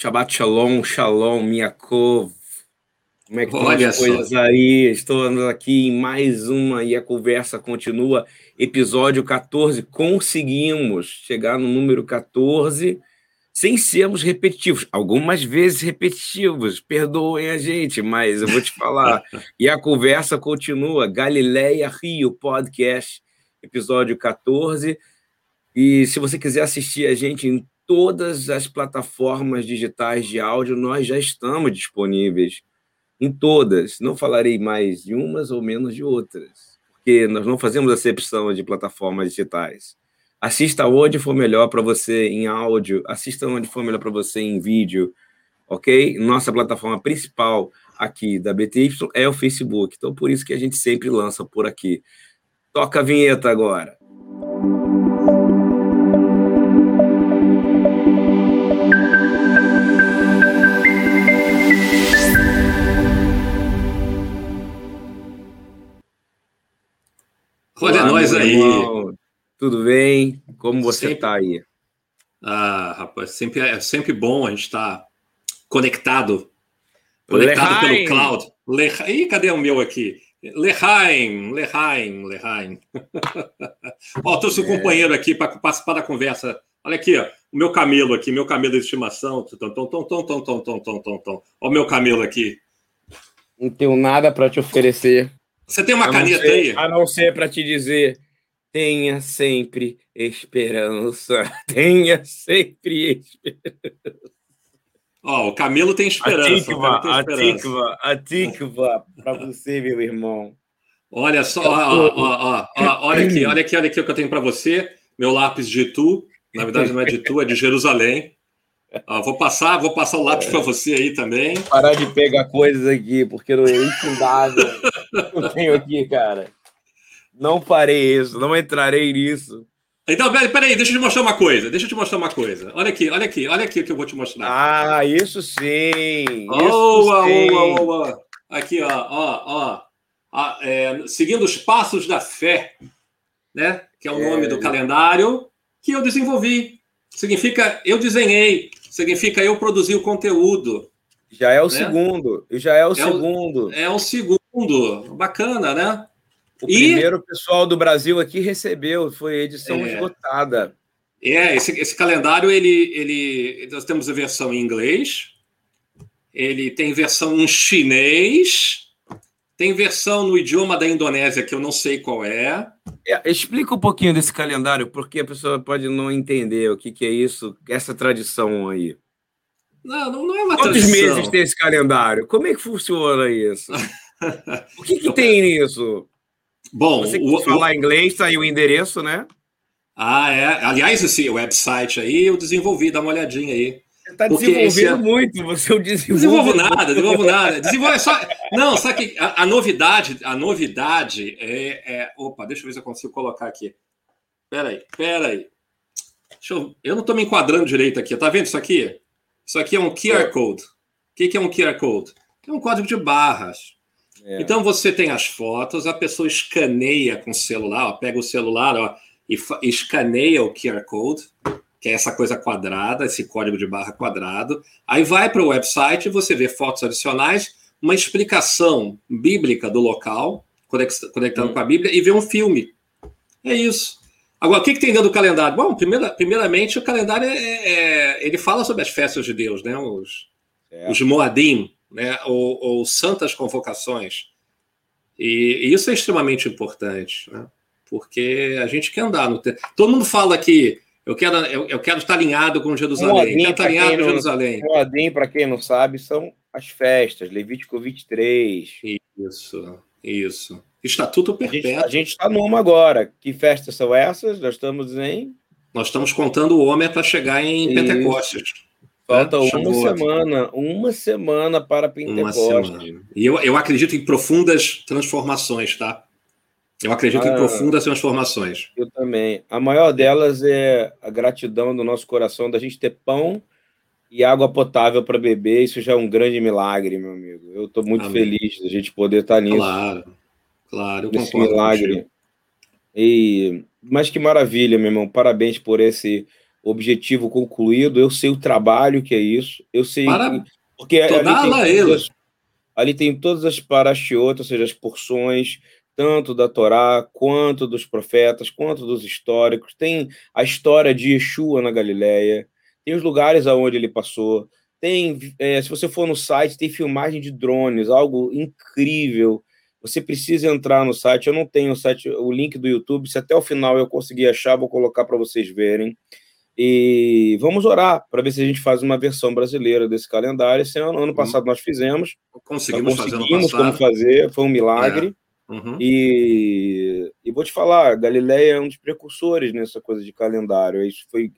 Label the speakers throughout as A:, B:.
A: Shabbat Shalom, Shalom, Miakov. Como é que estão
B: Olha
A: as
B: só.
A: coisas aí? Estou aqui em mais uma e a conversa continua. Episódio 14. Conseguimos chegar no número 14 sem sermos repetitivos. Algumas vezes repetitivos. Perdoem a gente, mas eu vou te falar. e a conversa continua. Galileia Rio Podcast, episódio 14. E se você quiser assistir a gente em todas as plataformas digitais de áudio, nós já estamos disponíveis em todas. Não falarei mais de umas ou menos de outras, porque nós não fazemos acepção de plataformas digitais. Assista onde for melhor para você em áudio, assista onde for melhor para você em vídeo, ok? Nossa plataforma principal aqui da BTY é o Facebook, então por isso que a gente sempre lança por aqui. Toca a vinheta agora.
B: Olha
A: Olá,
B: nós aí.
A: irmão. Tudo bem? Como você está aí?
B: Ah, rapaz, sempre, é sempre bom a gente estar conectado. Conectado
A: Lehaim.
B: pelo cloud. Le... Ih, cadê o meu aqui? Lehaim, Lehaim, Lehaim. Ó, trouxe um
A: É.
B: companheiro aqui para participar da conversa. Olha aqui, ó, o meu camelo aqui, meu camelo de estimação. Tom, tom, tom, tom, tom, tom, tom, tom, tom. Ó o meu camelo aqui.
A: Não tenho nada para te oferecer.
B: Você tem uma caneta
A: ser-
B: aí?
A: A não ser para te dizer: tenha sempre esperança. Tenha sempre esperança.
B: Ó, o camelo tem esperança.
A: a tikva, a tikva para você, meu irmão.
B: Olha só, ó, ó, ó, ó, olha aqui, olha aqui, olha aqui o que eu tenho para você. Meu lápis de Tu, na verdade não é de Tu, é de Jerusalém. Ó, vou passar, vou passar o lápis para você aí também.
A: Parar de pegar coisas aqui, porque não é infindável. Eu tenho aqui, cara. Não farei isso, não entrarei nisso.
B: Então, peraí, deixa eu te mostrar uma coisa. Deixa eu te mostrar uma coisa. Olha aqui, olha aqui, olha aqui o que eu vou te mostrar.
A: Ah, isso sim. Isso
B: Oa,
A: sim.
B: oa, oa. Aqui, ó, ó, ó. Ah, é, seguindo os passos da fé, né? Que é o
A: É.
B: nome do calendário que eu desenvolvi. Significa eu desenhei, significa eu produzi o conteúdo.
A: Já é o
B: Né?
A: segundo. Já é o
B: É o-
A: segundo.
B: É o segundo. Bacana, né?
A: O
B: E-
A: primeiro pessoal do Brasil aqui recebeu, foi edição
B: É.
A: esgotada.
B: É, esse, esse calendário, ele, ele. Nós temos a versão em inglês, ele tem versão em chinês, tem versão no idioma da Indonésia, que eu não sei qual é.
A: É, explica um pouquinho desse calendário, porque a pessoa pode não entender o que, que é isso, essa tradição aí.
B: Não, não, não é uma
A: Quantos
B: tradição.
A: meses tem esse calendário? Como é que funciona isso? O que, que tem nisso?
B: Bom,
A: Você
B: o,
A: falar inglês, tá aí o endereço, né?
B: ah, é. Aliás, esse website aí eu desenvolvi, dá uma olhadinha aí.
A: Você está
B: Porque
A: desenvolvendo
B: esse é-
A: muito, você é
B: Não
A: desenvolve.
B: desenvolvo nada, desenvolvo nada. Desenvolve só. Não, sabe que a, a novidade, a novidade é, é- Opa, deixa eu ver se eu consigo colocar aqui. Peraí, peraí. Deixa eu, eu não estou me enquadrando direito aqui. Tá vendo isso aqui? Isso aqui é um QR Code. O que, que é um QR Code? É um código de barras.
A: É.
B: Então você tem as fotos, a pessoa escaneia com o celular, ó, pega o celular ó, e escaneia o QR Code, que é essa coisa quadrada, esse código de barra quadrado. Aí vai para o website você vê fotos adicionais, uma explicação bíblica do local, conectando
A: Hum.
B: com a Bíblia, e vê um filme. É isso. Agora, o que, que tem dentro do calendário? Bom, primeira- primeiramente, o calendário é, é- ele fala sobre as festas de Deus, né? Os,
A: É.
B: os Moadim, né? ou, ou santas convocações. E, e isso é extremamente importante, né? porque a gente quer andar no tempo. Todo mundo fala que eu quero, eu, eu quero estar alinhado com Jerusalém,
A: Moadim,
B: estar alinhado com
A: não-
B: Jerusalém.
A: Moadim, para quem não sabe, são as festas, Levítico 23.
B: Isso, isso. Estatuto perpétuo.
A: a gente está numa agora. Que festas são essas? Nós estamos em.
B: Nós estamos contando o homem para chegar em
A: Isso.
B: Pentecostes.
A: Falta
B: É,
A: uma semana. Uma semana para
B: Uma
A: Pentecostes.
B: semana. E eu, eu acredito em profundas transformações, tá? Eu acredito em
A: Ah.
B: profundas transformações.
A: Eu também. A maior delas é a gratidão do nosso coração da gente ter pão e água potável para beber. Isso já é um grande milagre, meu amigo. Eu estou muito
B: Amém.
A: feliz da gente poder estar nisso.
B: Claro, claro, eu
A: nesse
B: concordo
A: milagre.
B: contigo.
A: E, mas que maravilha, meu irmão. Parabéns por esse objetivo concluído, eu sei o trabalho que é isso, eu sei.
B: Para...
A: Porque ali
B: tem, todas,
A: ali tem todas as parashiotas, ou seja, as porções, tanto da Torá, quanto dos profetas, quanto dos históricos. Tem a história de Yeshua na Galileia, tem os lugares aonde ele passou. Tem, é, se você for no site, tem filmagem de drones, algo incrível. Você precisa entrar no site. Eu não tenho o site, o link do YouTube. Se até o final eu conseguir achar, vou colocar para vocês verem. E vamos orar para ver se a gente faz uma versão brasileira desse calendário. Esse ano, ano passado nós fizemos.
B: Conseguimos,
A: conseguimos como fazer, foi um milagre. É. Uhum. E, e vou te falar, Galileia é um dos precursores nessa coisa de calendário. Isso foi,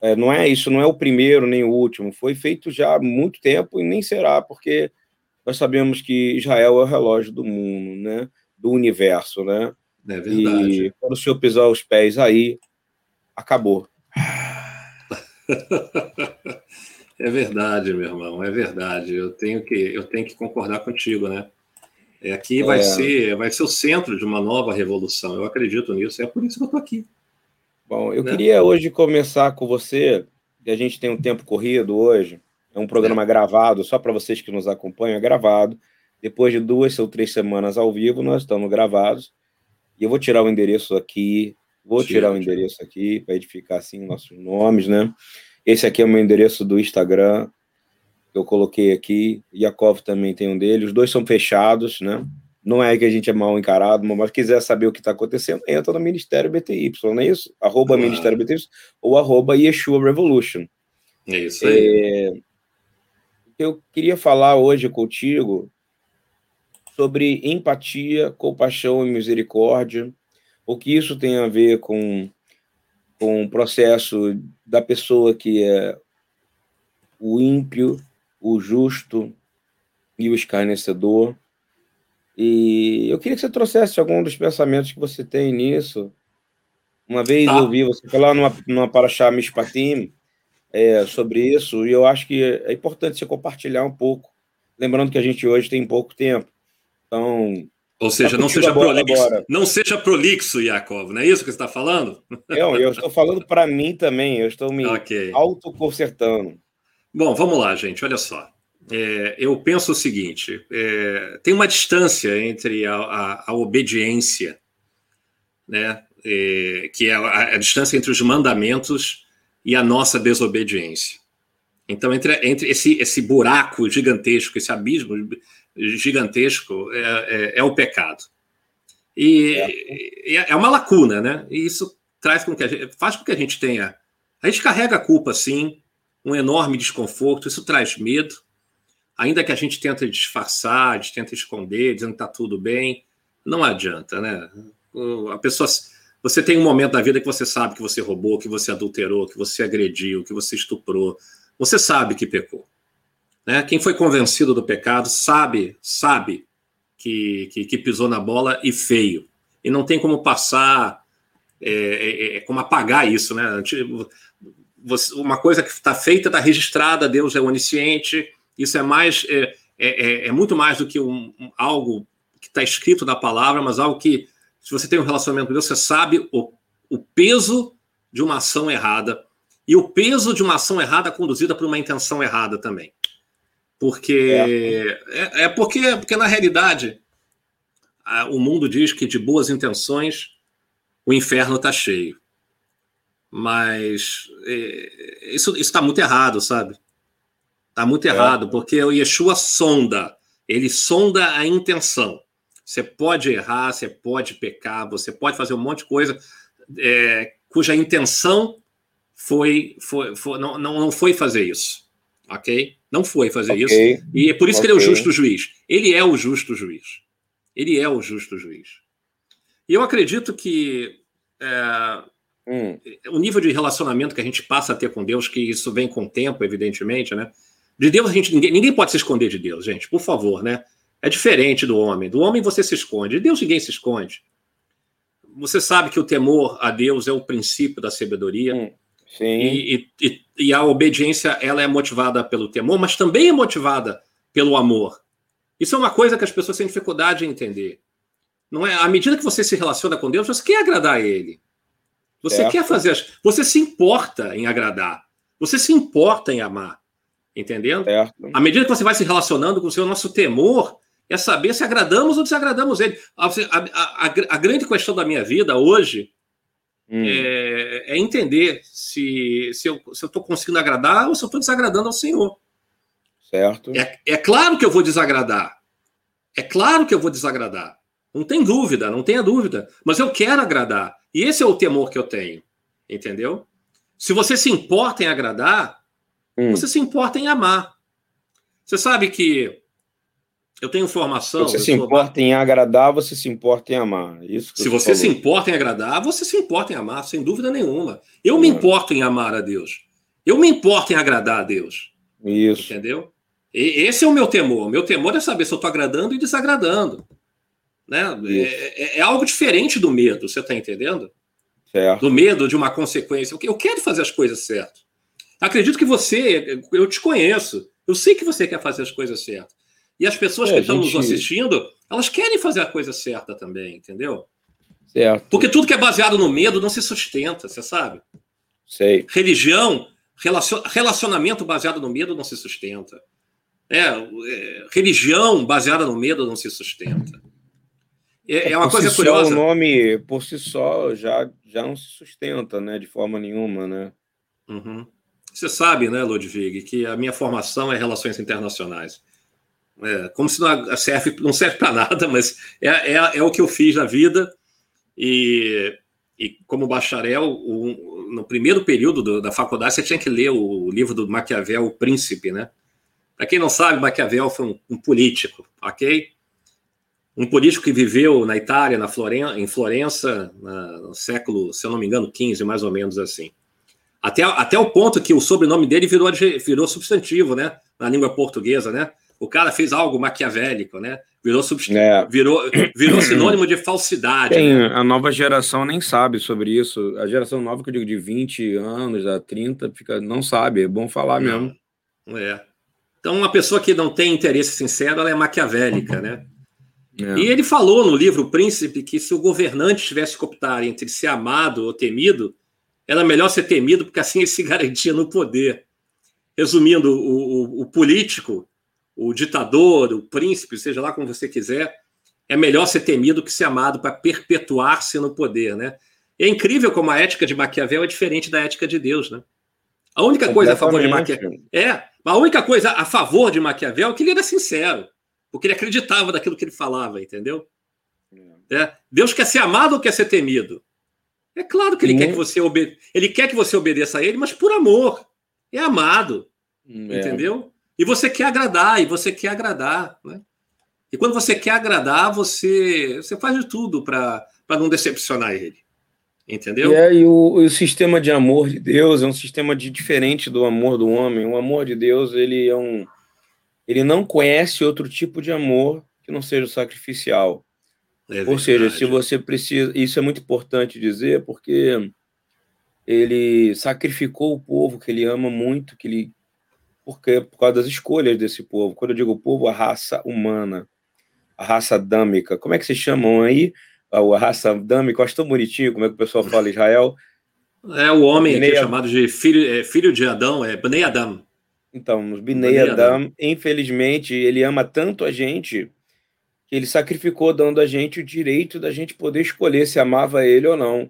A: é, não é isso, não é o primeiro nem o último. Foi feito já há muito tempo e nem será, porque nós sabemos que Israel é o relógio do mundo, né? Do universo, né?
B: É verdade.
A: E quando o senhor pisar os pés aí, acabou.
B: É verdade, meu irmão, é verdade. Eu tenho que, eu tenho que concordar contigo, né? É, aqui vai, é. ser, vai ser o centro de uma nova revolução. Eu acredito nisso. É por isso que eu estou aqui.
A: Bom, eu né? queria hoje começar com você, que a gente tem um tempo corrido hoje. É um programa é. gravado, só para vocês que nos acompanham, é gravado. Depois de duas ou três semanas ao vivo, nós estamos gravados. E eu vou tirar o endereço aqui Vou tirar o endereço aqui para edificar assim nossos nomes, né? Esse aqui é o meu endereço do Instagram. Eu coloquei aqui. Yakov também tem um dele. Os dois são fechados, né? Não é que a gente é mal encarado, mas quiser saber o que está acontecendo, entra no Ministério BTY, não é isso? Arroba Ministério BTY ou arroba Yeshua Revolution.
B: É isso aí.
A: É... Eu queria falar hoje contigo sobre empatia, compaixão e misericórdia o que isso tem a ver com, com o processo da pessoa que é o ímpio, o justo e o escarnecedor. E eu queria que você trouxesse algum dos pensamentos que você tem nisso. Uma vez tá. eu ouvi você falar numa, numa Paraxá Mishpatim é, sobre isso, e eu acho que é importante você compartilhar um pouco, lembrando que a gente hoje tem pouco tempo. Então,
B: ou seja, tá não seja prolixo, agora. não seja prolixo, Yakov, não é isso que você está falando?
A: Não, eu estou falando para mim também, eu estou me okay. autoconsertando.
B: Bom, vamos lá, gente, olha só. É, eu penso o seguinte: é, tem uma distância entre a, a, a obediência, né, é, que é a, a, distância entre os mandamentos e a nossa desobediência. Então, entre, entre esse, esse buraco gigantesco, esse abismo gigantesco é, é, é o pecado. E é. é. uma lacuna, né? E isso traz com que gente, faz com que a gente tenha. A gente carrega a culpa, sim, um enorme desconforto, isso traz medo. Ainda que a gente tente disfarçar, tenta esconder, dizendo que está tudo bem, não adianta, né? A pessoa. Você tem um momento da vida que você sabe que você roubou, que você adulterou, que você agrediu, que você estuprou. Você sabe que pecou. Né? Quem foi convencido do pecado sabe, sabe que, que, que pisou na bola e feio. E não tem como passar, é, é, é como apagar isso. Né? Uma coisa que está feita está registrada, Deus é onisciente, isso é mais é, é, é, é muito mais do que um, um algo que está escrito na palavra, mas algo que, se você tem um relacionamento com Deus, você sabe o, o peso de uma ação errada e o peso de uma ação errada conduzida por uma intenção errada também. Porque é, é, é porque, porque, na realidade, a, o mundo diz que de boas intenções o inferno está cheio. Mas é, isso está muito errado, sabe? Está muito é. errado, porque o Yeshua sonda, ele sonda a intenção. Você pode errar, você pode pecar, você pode fazer um monte de coisa é, cuja intenção foi, foi, foi não, não, não foi fazer isso, ok? Não foi fazer okay. isso. E é por isso okay. que ele é o justo juiz. Ele é o justo juiz. Ele é o justo juiz. E eu acredito que é, hum. o nível de relacionamento que a gente passa a ter com Deus, que isso vem com o tempo, evidentemente, né? De Deus, a gente, ninguém, ninguém pode se esconder de Deus, gente, por favor, né? É diferente do homem. Do homem você se esconde. De Deus ninguém se esconde. Você sabe que o temor a Deus é o princípio da sabedoria. Hum.
A: Sim.
B: E, e, e, a obediência ela é motivada pelo temor, mas também é motivada pelo amor. Isso é uma coisa que as pessoas têm dificuldade em entender. Não é à medida que você se relaciona com Deus, você quer agradar a Ele. Você certo. quer fazer as. Você se importa em agradar. Você se importa em amar. Entendendo? Certo. À medida que você vai se relacionando com o seu nosso temor é saber se agradamos ou desagradamos ele. A, a, a, a grande questão da minha vida hoje hum. é, é, entender se, se eu estou conseguindo agradar ou se eu estou desagradando ao Senhor.
A: Certo.
B: É, é claro que eu vou desagradar. É claro que eu vou desagradar. Não tem dúvida, não tenha dúvida. Mas eu quero agradar. E esse é o temor que eu tenho. Entendeu? Se você se importa em agradar, hum. você se importa em amar. Você sabe que eu tenho formação.
A: Você se importa em agradar, você se importa em amar. Isso
B: se você se importa em agradar, você se importa em amar, sem dúvida nenhuma. Eu me importo em amar a Deus. Eu me importo em agradar a Deus.
A: Isso.
B: Entendeu? E esse é o meu temor. Meu temor é saber se eu estou agradando e desagradando. Né? É, é, é, algo diferente do medo, você está entendendo?
A: Certo.
B: Do medo de uma consequência. Eu quero fazer as coisas certas. Acredito que você, eu te conheço, eu sei que você quer fazer as coisas certas. E as pessoas é, que estão gente... nos assistindo, elas querem fazer a coisa certa também, entendeu?
A: Certo.
B: Porque tudo que é baseado no medo não se sustenta, você sabe?
A: Sei.
B: Religião, relacionamento baseado no medo não se sustenta. É, é religião baseada no medo não se sustenta.
A: É, é uma coisa si curiosa. Só, o nome por si só já, já não se sustenta, né? De forma nenhuma, né?
B: Uhum. Você sabe, né, Ludwig, que a minha formação é relações internacionais. É, como se não serve, não serve para nada, mas é, é, é, o que eu fiz na vida. E, e como bacharel, o, no primeiro período do, da faculdade, você tinha que ler o livro do Maquiavel, O Príncipe, né? Para quem não sabe, Maquiavel foi um, um, político, ok? Um político que viveu na Itália, na Floren em Florença, na, no século, se eu não me engano, 15, mais ou menos assim. Até, até o ponto que o sobrenome dele virou, virou substantivo, né? Na língua portuguesa, né? O cara fez algo maquiavélico, né? Virou, subst... é. virou, virou sinônimo de falsidade.
A: Tem,
B: né?
A: A nova geração nem sabe sobre isso. A geração nova, que eu digo de 20 anos a 30, fica, não sabe. É bom falar não. mesmo.
B: É. Então, uma pessoa que não tem interesse sincero, ela é maquiavélica, né? É. E ele falou no livro O Príncipe que se o governante tivesse que optar entre ser amado ou temido, era melhor ser temido, porque assim ele se garantia no poder. Resumindo, o, o, o político o ditador, o príncipe, seja lá como você quiser, é melhor ser temido que ser amado para perpetuar-se no poder, né? é incrível como a ética de Maquiavel é diferente da ética de Deus, né? A única coisa a favor de Maquiavel é a única coisa a favor de Maquiavel é que ele era sincero, porque ele acreditava daquilo que ele falava, entendeu? É. Deus quer ser amado ou quer ser temido? É claro que ele quer que você obede... ele quer que você obedeça a ele, mas por amor. É amado, é. entendeu? E você quer agradar, e você quer agradar. Né? E quando você quer agradar, você, você faz de tudo para não decepcionar ele. Entendeu?
A: E, é, e o, o, sistema de amor de Deus é um sistema de, diferente do amor do homem. O amor de Deus, ele é um. Ele não conhece outro tipo de amor que não seja sacrificial. É Ou seja, se você precisa. Isso é muito importante dizer, porque ele sacrificou o povo que ele ama muito, que ele porque por causa das escolhas desse povo. Quando eu digo povo, a raça humana, a raça adâmica. Como é que se chamam aí? A raça adâmica, eu acho tão bonitinho como é que o pessoal fala Israel.
B: É o homem Bnei aqui chamado de filho, é, filho de Adão, é Bnei Adam.
A: Então, os Bnei Adam, infelizmente, ele ama tanto a gente que ele sacrificou dando a gente o direito da gente poder escolher se amava ele ou não.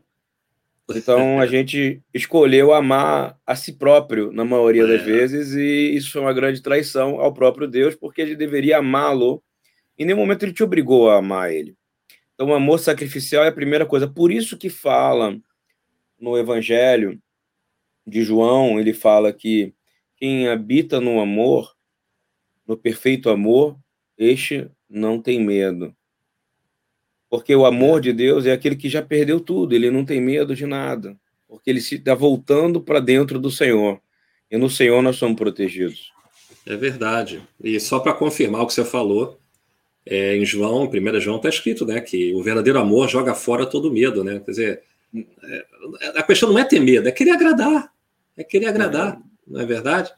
A: Então a gente escolheu amar a si próprio na maioria é. das vezes e isso foi uma grande traição ao próprio Deus porque ele deveria amá-lo e em nenhum momento ele te obrigou a amar ele. Então o amor sacrificial é a primeira coisa. Por isso que fala no Evangelho de João, ele fala que quem habita no amor, no perfeito amor, este não tem medo. Porque o amor de Deus é aquele que já perdeu tudo, ele não tem medo de nada, porque ele se está voltando para dentro do Senhor. E no Senhor nós somos protegidos.
B: É verdade. E só para confirmar o que você falou, é, em João, em 1 João, está escrito né, que o verdadeiro amor joga fora todo medo. Né? Quer dizer, é, a questão não é ter medo, é querer agradar. É querer agradar, é. Não é verdade?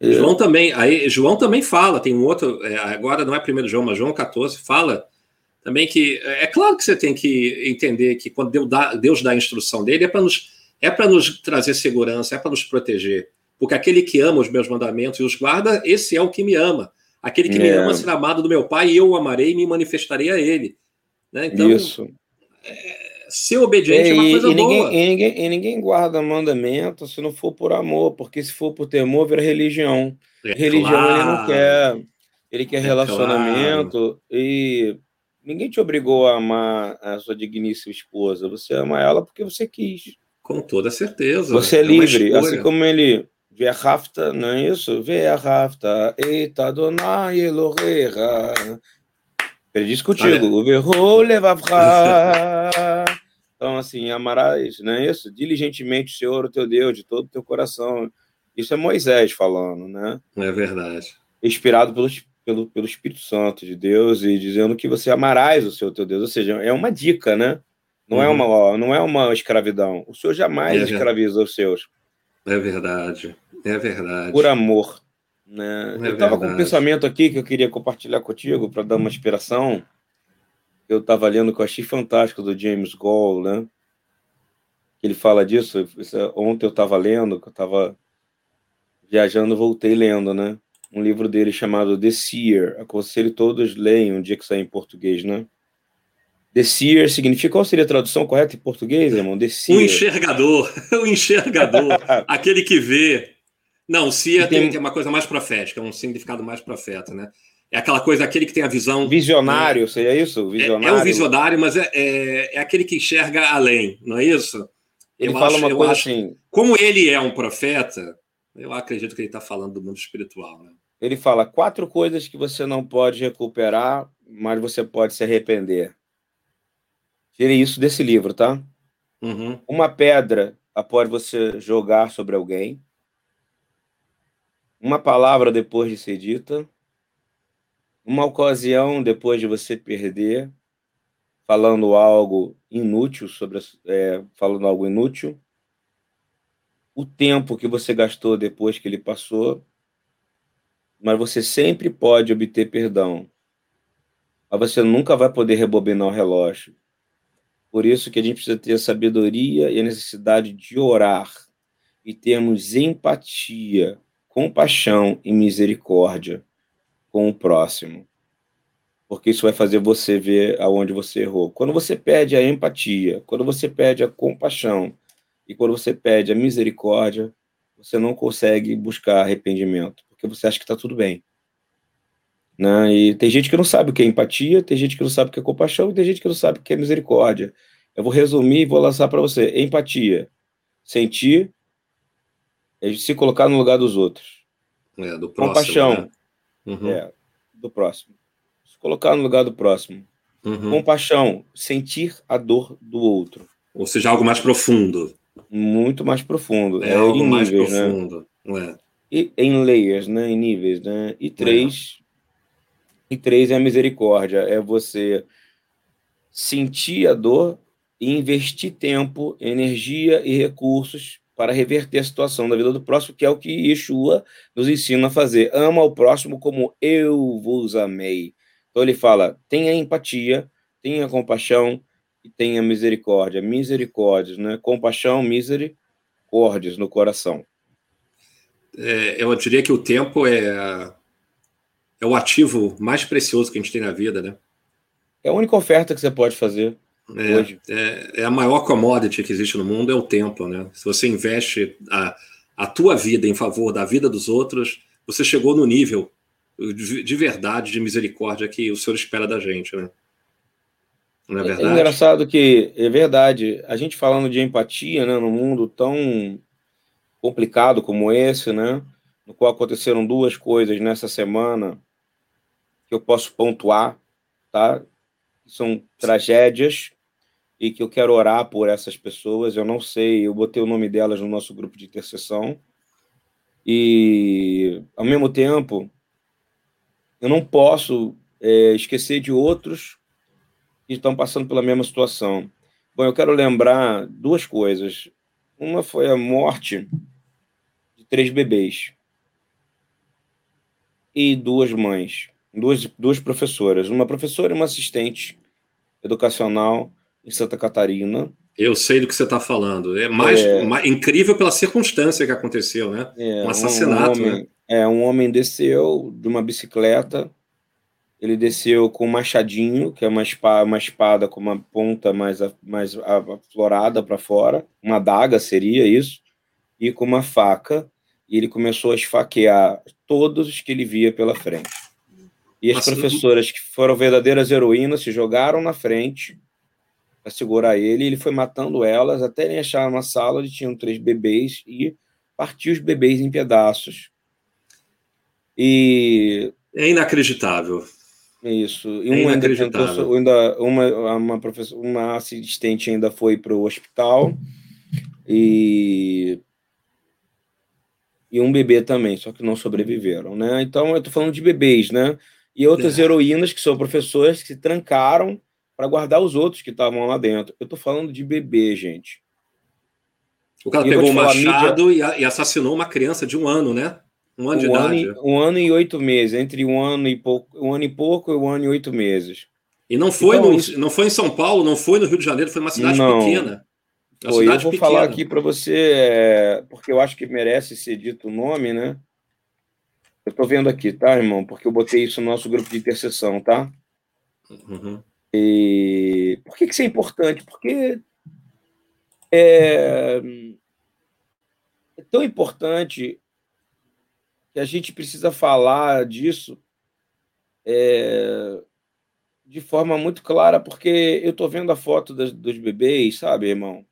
B: É. João também, aí João também fala, tem um outro, é, agora não é 1 João, mas João 14 fala também que é claro que você tem que entender que quando Deus dá, Deus dá a instrução dele é para nos é para nos trazer segurança, é para nos proteger. Porque aquele que ama os meus mandamentos e os guarda, esse é o que me ama. Aquele que é. me ama será amado do meu Pai e eu o amarei e me manifestarei a ele. Né? Então,
A: Isso.
B: Ser obediente é, é uma coisa
A: e
B: boa.
A: Ninguém, e, ninguém, e ninguém guarda mandamento se não for por amor, porque se for por temor, vira religião. É, religião claro. ele não quer. Ele quer é relacionamento claro. e ninguém te obrigou a amar a sua digníssima esposa. Você ama ela porque você quis.
B: Com toda certeza.
A: Você é, é livre, assim como ele a rafta, não é isso? Vê a rafta, eita Donai Eloheira. Ele diz contigo, o verro levavra. Então, assim, amarás, não é isso? Diligentemente o Senhor, o teu Deus, de todo o teu coração. Isso é Moisés falando, né?
B: É verdade.
A: Inspirado pelo, pelo, pelo Espírito Santo de Deus e dizendo que você amarás o seu teu Deus. Ou seja, é uma dica, né? Não, é uhum. é, uma, não é uma escravidão. O Senhor jamais é escraviza os seus.
B: É verdade. É verdade.
A: Por amor. Né? É eu estava com um pensamento aqui que eu queria compartilhar contigo para dar uma inspiração. Eu estava lendo que eu achei fantástico do James Gall, né? Ele fala disso. É, ontem eu estava lendo, que eu estava viajando, voltei lendo, né? Um livro dele chamado The Seer. Aconselho todos leiam um dia que sair em português, né? The Seer significa qual seria a tradução correta em português, irmão? The
B: Seer. O enxergador, o enxergador, aquele que vê. Não, Seer tem, tem uma coisa mais profética, um significado mais profeta, né? É aquela coisa, aquele que tem a visão.
A: Visionário, né? seria isso?
B: Visionário. É, é um visionário, mas é, é, é, aquele que enxerga além, não é isso?
A: Ele eu fala acho, uma coisa acho, assim.
B: Como ele é um profeta, eu acredito que ele está falando do mundo espiritual. Né?
A: Ele fala quatro coisas que você não pode recuperar, mas você pode se arrepender. Tire isso desse livro, tá?
B: Uhum.
A: Uma pedra após você jogar sobre alguém. Uma palavra depois de ser dita. Uma ocasião depois de você perder, falando algo inútil sobre, é, falando algo inútil. O tempo que você gastou depois que ele passou, mas você sempre pode obter perdão. Mas você nunca vai poder rebobinar o relógio. Por isso que a gente precisa ter a sabedoria e a necessidade de orar e termos empatia, compaixão e misericórdia com o próximo. Porque isso vai fazer você ver aonde você errou. Quando você pede a empatia, quando você pede a compaixão e quando você pede a misericórdia, você não consegue buscar arrependimento, porque você acha que está tudo bem. Né? E tem gente que não sabe o que é empatia, tem gente que não sabe o que é compaixão, e tem gente que não sabe o que é misericórdia. Eu vou resumir e vou lançar para você. Empatia. Sentir é se colocar no lugar dos outros.
B: É, do
A: próximo, compaixão. Né? Uhum. É, do próximo. Se colocar no lugar do próximo. Uhum. Compaixão. Sentir a dor do outro.
B: Ou seja, algo mais profundo.
A: Muito mais profundo.
B: É, é algo mais níveis, né? profundo. Né?
A: E, em layers, né? em níveis. Né? E três e três é a misericórdia, é você sentir a dor e investir tempo, energia e recursos para reverter a situação da vida do próximo, que é o que Yeshua nos ensina a fazer. Ama o próximo como eu vos amei. Então ele fala: tenha empatia, tenha compaixão e tenha misericórdia. Misericórdias, né? Compaixão, misericórdias no coração.
B: É, eu diria que o tempo é é o ativo mais precioso que a gente tem na vida, né?
A: É a única oferta que você pode fazer
B: é, hoje. É, é, a maior commodity que existe no mundo, é o tempo, né? Se você investe a, a tua vida em favor da vida dos outros, você chegou no nível de, de verdade, de misericórdia que o Senhor espera da gente, né?
A: Não é, é verdade? É engraçado que, é verdade, a gente falando de empatia, né, num mundo tão complicado como esse, né, no qual aconteceram duas coisas nessa semana que eu posso pontuar, tá? São tragédias e que eu quero orar por essas pessoas. Eu não sei, eu botei o nome delas no nosso grupo de intercessão. E, ao mesmo tempo, eu não posso é, esquecer de outros que estão passando pela mesma situação. Bom, eu quero lembrar duas coisas. Uma foi a morte de três bebês e duas mães duas, duas professoras, uma professora e uma assistente educacional em Santa Catarina.
B: Eu sei do que você está falando. É mais, é... mais, incrível pela circunstância que aconteceu, né?
A: É, um assassinato. Um homem, né? É, um homem desceu de uma bicicleta. Ele desceu com um machadinho, que é uma espada, uma espada com uma ponta mais, mais aflorada para fora, uma adaga seria isso, e com uma faca. E ele começou a esfaquear todos os que ele via pela frente. E as professoras, que foram verdadeiras heroínas, se jogaram na frente para segurar ele, e ele foi matando elas até ele achar uma sala onde tinham três bebês e partiu os bebês em pedaços. E
B: é inacreditável.
A: Isso. E é um ainda tentou, ainda uma uma professora, uma assistente ainda foi para o hospital e e um bebê também, só que não sobreviveram, né? Então eu estou falando de bebês, né? E outras é. heroínas que são professoras que se trancaram para guardar os outros que estavam lá dentro. Eu estou falando de bebê, gente.
B: O cara e pegou um machado mídia... e assassinou uma criança de um ano, né?
A: Um ano um de ano idade. E, um ano e oito meses, entre um ano e pouco, um ano e pouco e um ano e oito meses.
B: E não foi, então, no, isso... não foi em São Paulo, não foi no Rio de Janeiro, foi uma cidade não. pequena.
A: Uma foi, cidade eu vou pequena. falar aqui para você, é, porque eu acho que merece ser dito o nome, né? Eu estou vendo aqui, tá, irmão? Porque eu botei isso no nosso grupo de intercessão, tá? Uhum. E por que, que isso é importante? Porque é, é tão importante que a gente precisa falar disso é, de forma muito clara, porque eu estou vendo a foto das, dos bebês, sabe, irmão?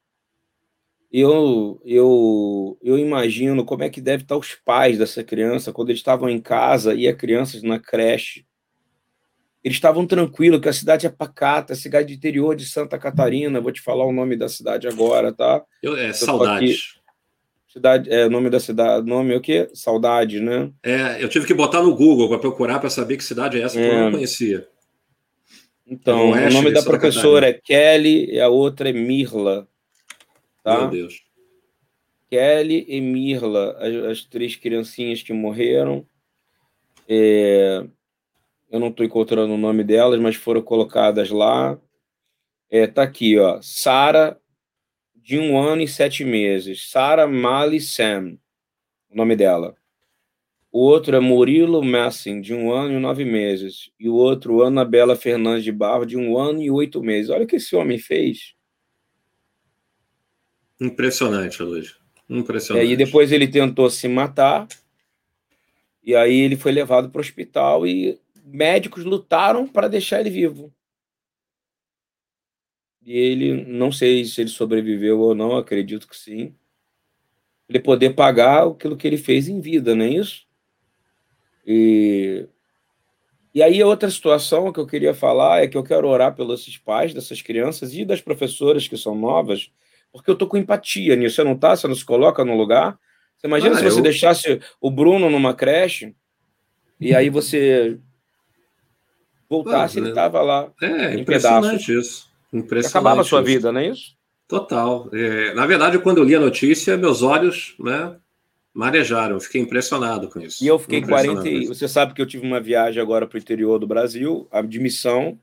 A: Eu, eu, eu imagino como é que deve estar os pais dessa criança quando eles estavam em casa e a criança na creche eles estavam tranquilos, que a cidade é pacata, cidade de interior de Santa Catarina. Vou te falar o nome da cidade agora, tá?
B: Eu, é, Saudades.
A: Cidade, é, nome da cidade, nome é o quê? Saudade, né?
B: É, eu tive que botar no Google para procurar para saber que cidade é essa, é. que eu não conhecia.
A: Então, o nome da professora é Kelly e a outra é Mirla. Tá?
B: Meu Deus.
A: Kelly e Mirla, as, as três criancinhas que morreram. É, eu não estou encontrando o nome delas, mas foram colocadas lá. É, tá aqui, ó. Sara, de um ano e sete meses. Sara Mali Sam, o nome dela. O outro é Murilo Massin, de um ano e nove meses. E o outro, Ana Bela Fernandes de Barro, de um ano e oito meses. Olha o que esse homem fez.
B: Impressionante, Luiz. Impressionante.
A: É, e depois ele tentou se matar. E aí ele foi levado para o hospital e médicos lutaram para deixar ele vivo. E ele, não sei se ele sobreviveu ou não, acredito que sim. Ele poder pagar aquilo que ele fez em vida, não é isso? E, e aí, outra situação que eu queria falar é que eu quero orar pelos pais dessas crianças e das professoras que são novas, porque eu tô com empatia nisso. Você não tá? Você não se coloca no lugar? Você imagina ah, se você eu... deixasse o Bruno numa creche e aí você voltasse, ele estava lá.
B: É, em impressionante pedaços. isso. Impressionante
A: acabava a sua vida, não é isso?
B: Total. É, na verdade, quando eu li a notícia, meus olhos né, marejaram. Eu fiquei impressionado com isso.
A: E eu fiquei 40. Você sabe que eu tive uma viagem agora para o interior do Brasil, a de missão.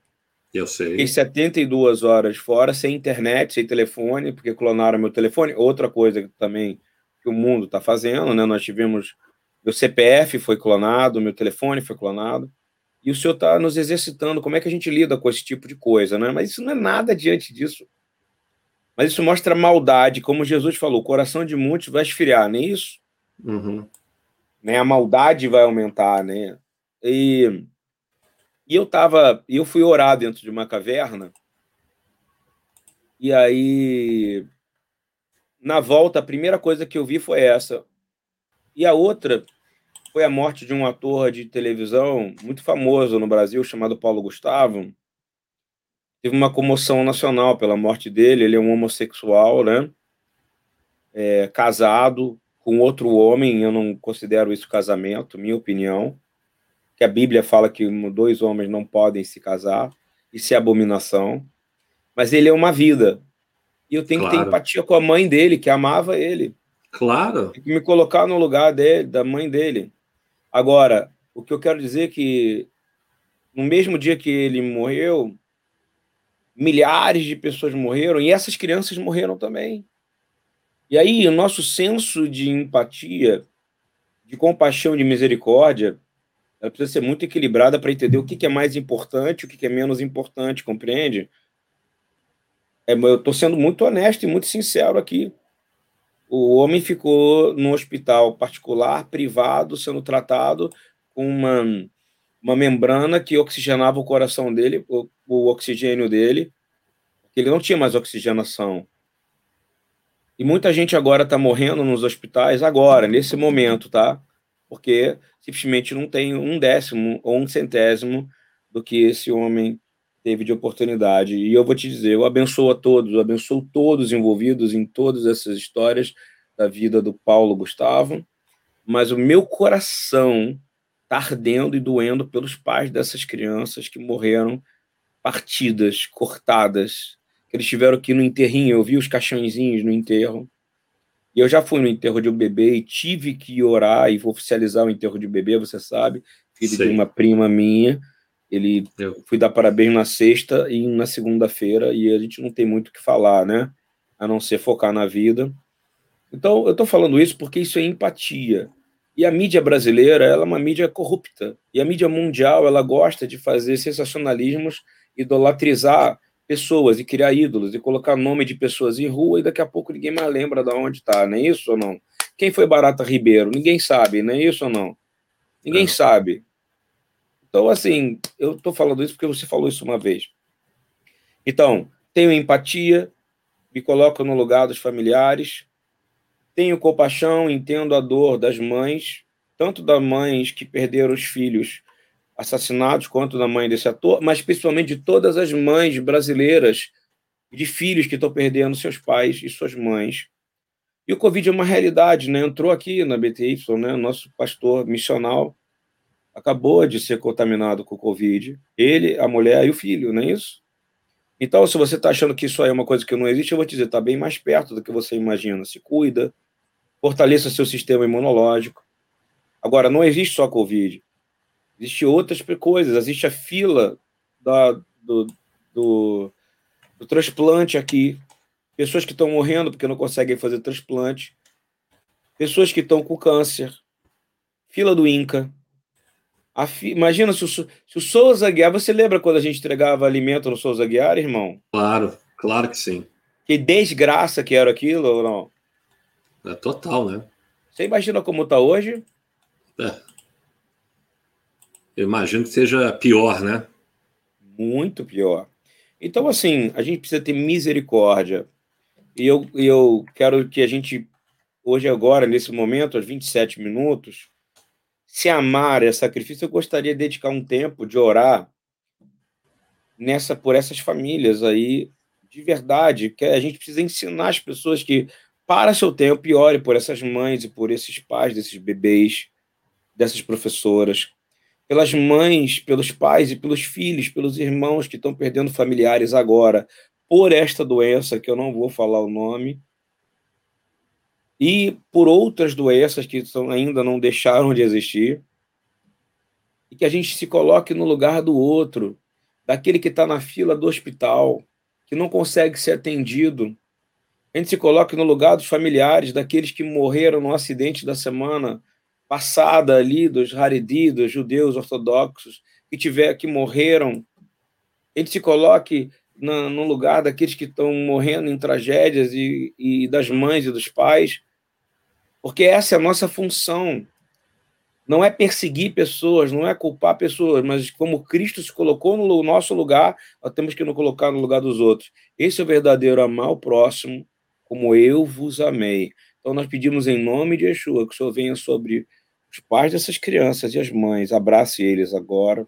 B: Eu sei.
A: Fiquei 72 horas fora, sem internet, sem telefone, porque clonaram meu telefone. Outra coisa que também que o mundo está fazendo, né? Nós tivemos. Meu CPF foi clonado, meu telefone foi clonado e o senhor está nos exercitando como é que a gente lida com esse tipo de coisa, né? Mas isso não é nada diante disso. Mas isso mostra a maldade, como Jesus falou, o coração de muitos vai esfriar, nem é isso?
B: Uhum.
A: Né? A maldade vai aumentar, né? E, e eu tava, eu fui orar dentro de uma caverna, e aí na volta a primeira coisa que eu vi foi essa. E a outra foi a morte de um ator de televisão muito famoso no Brasil, chamado Paulo Gustavo. Teve uma comoção nacional pela morte dele. Ele é um homossexual, né? É, casado com outro homem. Eu não considero isso casamento, minha opinião. Que a Bíblia fala que dois homens não podem se casar. Isso é abominação. Mas ele é uma vida. E eu tenho claro. que ter empatia com a mãe dele, que amava ele.
B: Claro.
A: Tem que me colocar no lugar dele, da mãe dele. Agora, o que eu quero dizer é que no mesmo dia que ele morreu, milhares de pessoas morreram e essas crianças morreram também. E aí, o nosso senso de empatia, de compaixão, de misericórdia, ela precisa ser muito equilibrada para entender o que, é mais importante, o que, é menos importante, compreende? É, eu estou sendo muito honesto e muito sincero aqui. O homem ficou no hospital particular, privado, sendo tratado com uma, uma membrana que oxigenava o coração dele, o, o oxigênio dele, ele não tinha mais oxigenação. E muita gente agora está morrendo nos hospitais, agora, nesse momento, tá? Porque simplesmente não tem um décimo ou um centésimo do que esse homem teve de oportunidade. E eu vou te dizer, eu abençoo a todos, eu abençoo todos envolvidos em todas essas histórias da vida do Paulo Gustavo, mas o meu coração está ardendo e doendo pelos pais dessas crianças que morreram partidas, cortadas, que eles tiveram aqui no enterrinho, eu vi os caixãozinhos no enterro. E eu já fui no enterro de um bebê e tive que orar e oficializar o enterro de um bebê, você sabe, filho Sim. de uma prima minha. Ele eu. fui dar parabéns na sexta e na segunda-feira, e a gente não tem muito o que falar, né? A não ser focar na vida. Então, eu estou falando isso porque isso é empatia. E a mídia brasileira, ela é uma mídia corrupta. E a mídia mundial, ela gosta de fazer sensacionalismos, idolatrizar pessoas e criar ídolos e colocar nome de pessoas em rua e daqui a pouco ninguém mais lembra de onde está, não é isso ou não? Quem foi Barata Ribeiro? Ninguém sabe, não é isso ou não? Ninguém é. sabe. Então, assim, eu estou falando isso porque você falou isso uma vez. Então, tenho empatia, me coloco no lugar dos familiares, tenho compaixão, entendo a dor das mães, tanto das mães que perderam os filhos assassinados, quanto da mãe desse ator, mas principalmente de todas as mães brasileiras de filhos que estão perdendo seus pais e suas mães. E o Covid é uma realidade, né? Entrou aqui na BTY, né? Nosso pastor missional acabou de ser contaminado com o Covid. Ele, a mulher e o filho, não é isso? Então, se você está achando que isso aí é uma coisa que não existe, eu vou te dizer, está bem mais perto do que você imagina. Se cuida, fortaleça seu sistema imunológico. Agora, não existe só Covid. Existem outras coisas, existe a fila da, do, do, do transplante aqui, pessoas que estão morrendo porque não conseguem fazer transplante, pessoas que estão com câncer, fila do INCA. Fi... Imagina se o, se o Souza Guiar. Você lembra quando a gente entregava alimento no Souza Guiar, irmão?
B: Claro, claro que sim.
A: Que desgraça que era aquilo ou não?
B: É total, né?
A: Você imagina como está hoje?
B: É. Eu imagino que seja pior, né?
A: Muito pior. Então, assim, a gente precisa ter misericórdia. E eu, eu quero que a gente, hoje, agora, nesse momento, aos 27 minutos, se amar é sacrifício, eu gostaria de dedicar um tempo de orar nessa por essas famílias aí, de verdade, que a gente precisa ensinar as pessoas que, para seu tempo, e ore por essas mães e por esses pais desses bebês, dessas professoras, pelas mães, pelos pais e pelos filhos, pelos irmãos que estão perdendo familiares agora por esta doença, que eu não vou falar o nome, e por outras doenças que são, ainda não deixaram de existir, e que a gente se coloque no lugar do outro, daquele que está na fila do hospital, que não consegue ser atendido. A gente se coloque no lugar dos familiares, daqueles que morreram no acidente da semana passada ali dos Haredi, dos judeus ortodoxos, que tiver que morreram, ele se coloque na, no lugar daqueles que estão morrendo em tragédias e, e das mães e dos pais, porque essa é a nossa função. Não é perseguir pessoas, não é culpar pessoas, mas como Cristo se colocou no nosso lugar, nós temos que nos colocar no lugar dos outros. Esse é o verdadeiro amar o próximo, como eu vos amei. Então nós pedimos em nome de Yeshua que o Senhor venha sobre os pais dessas crianças e as mães, abrace eles agora.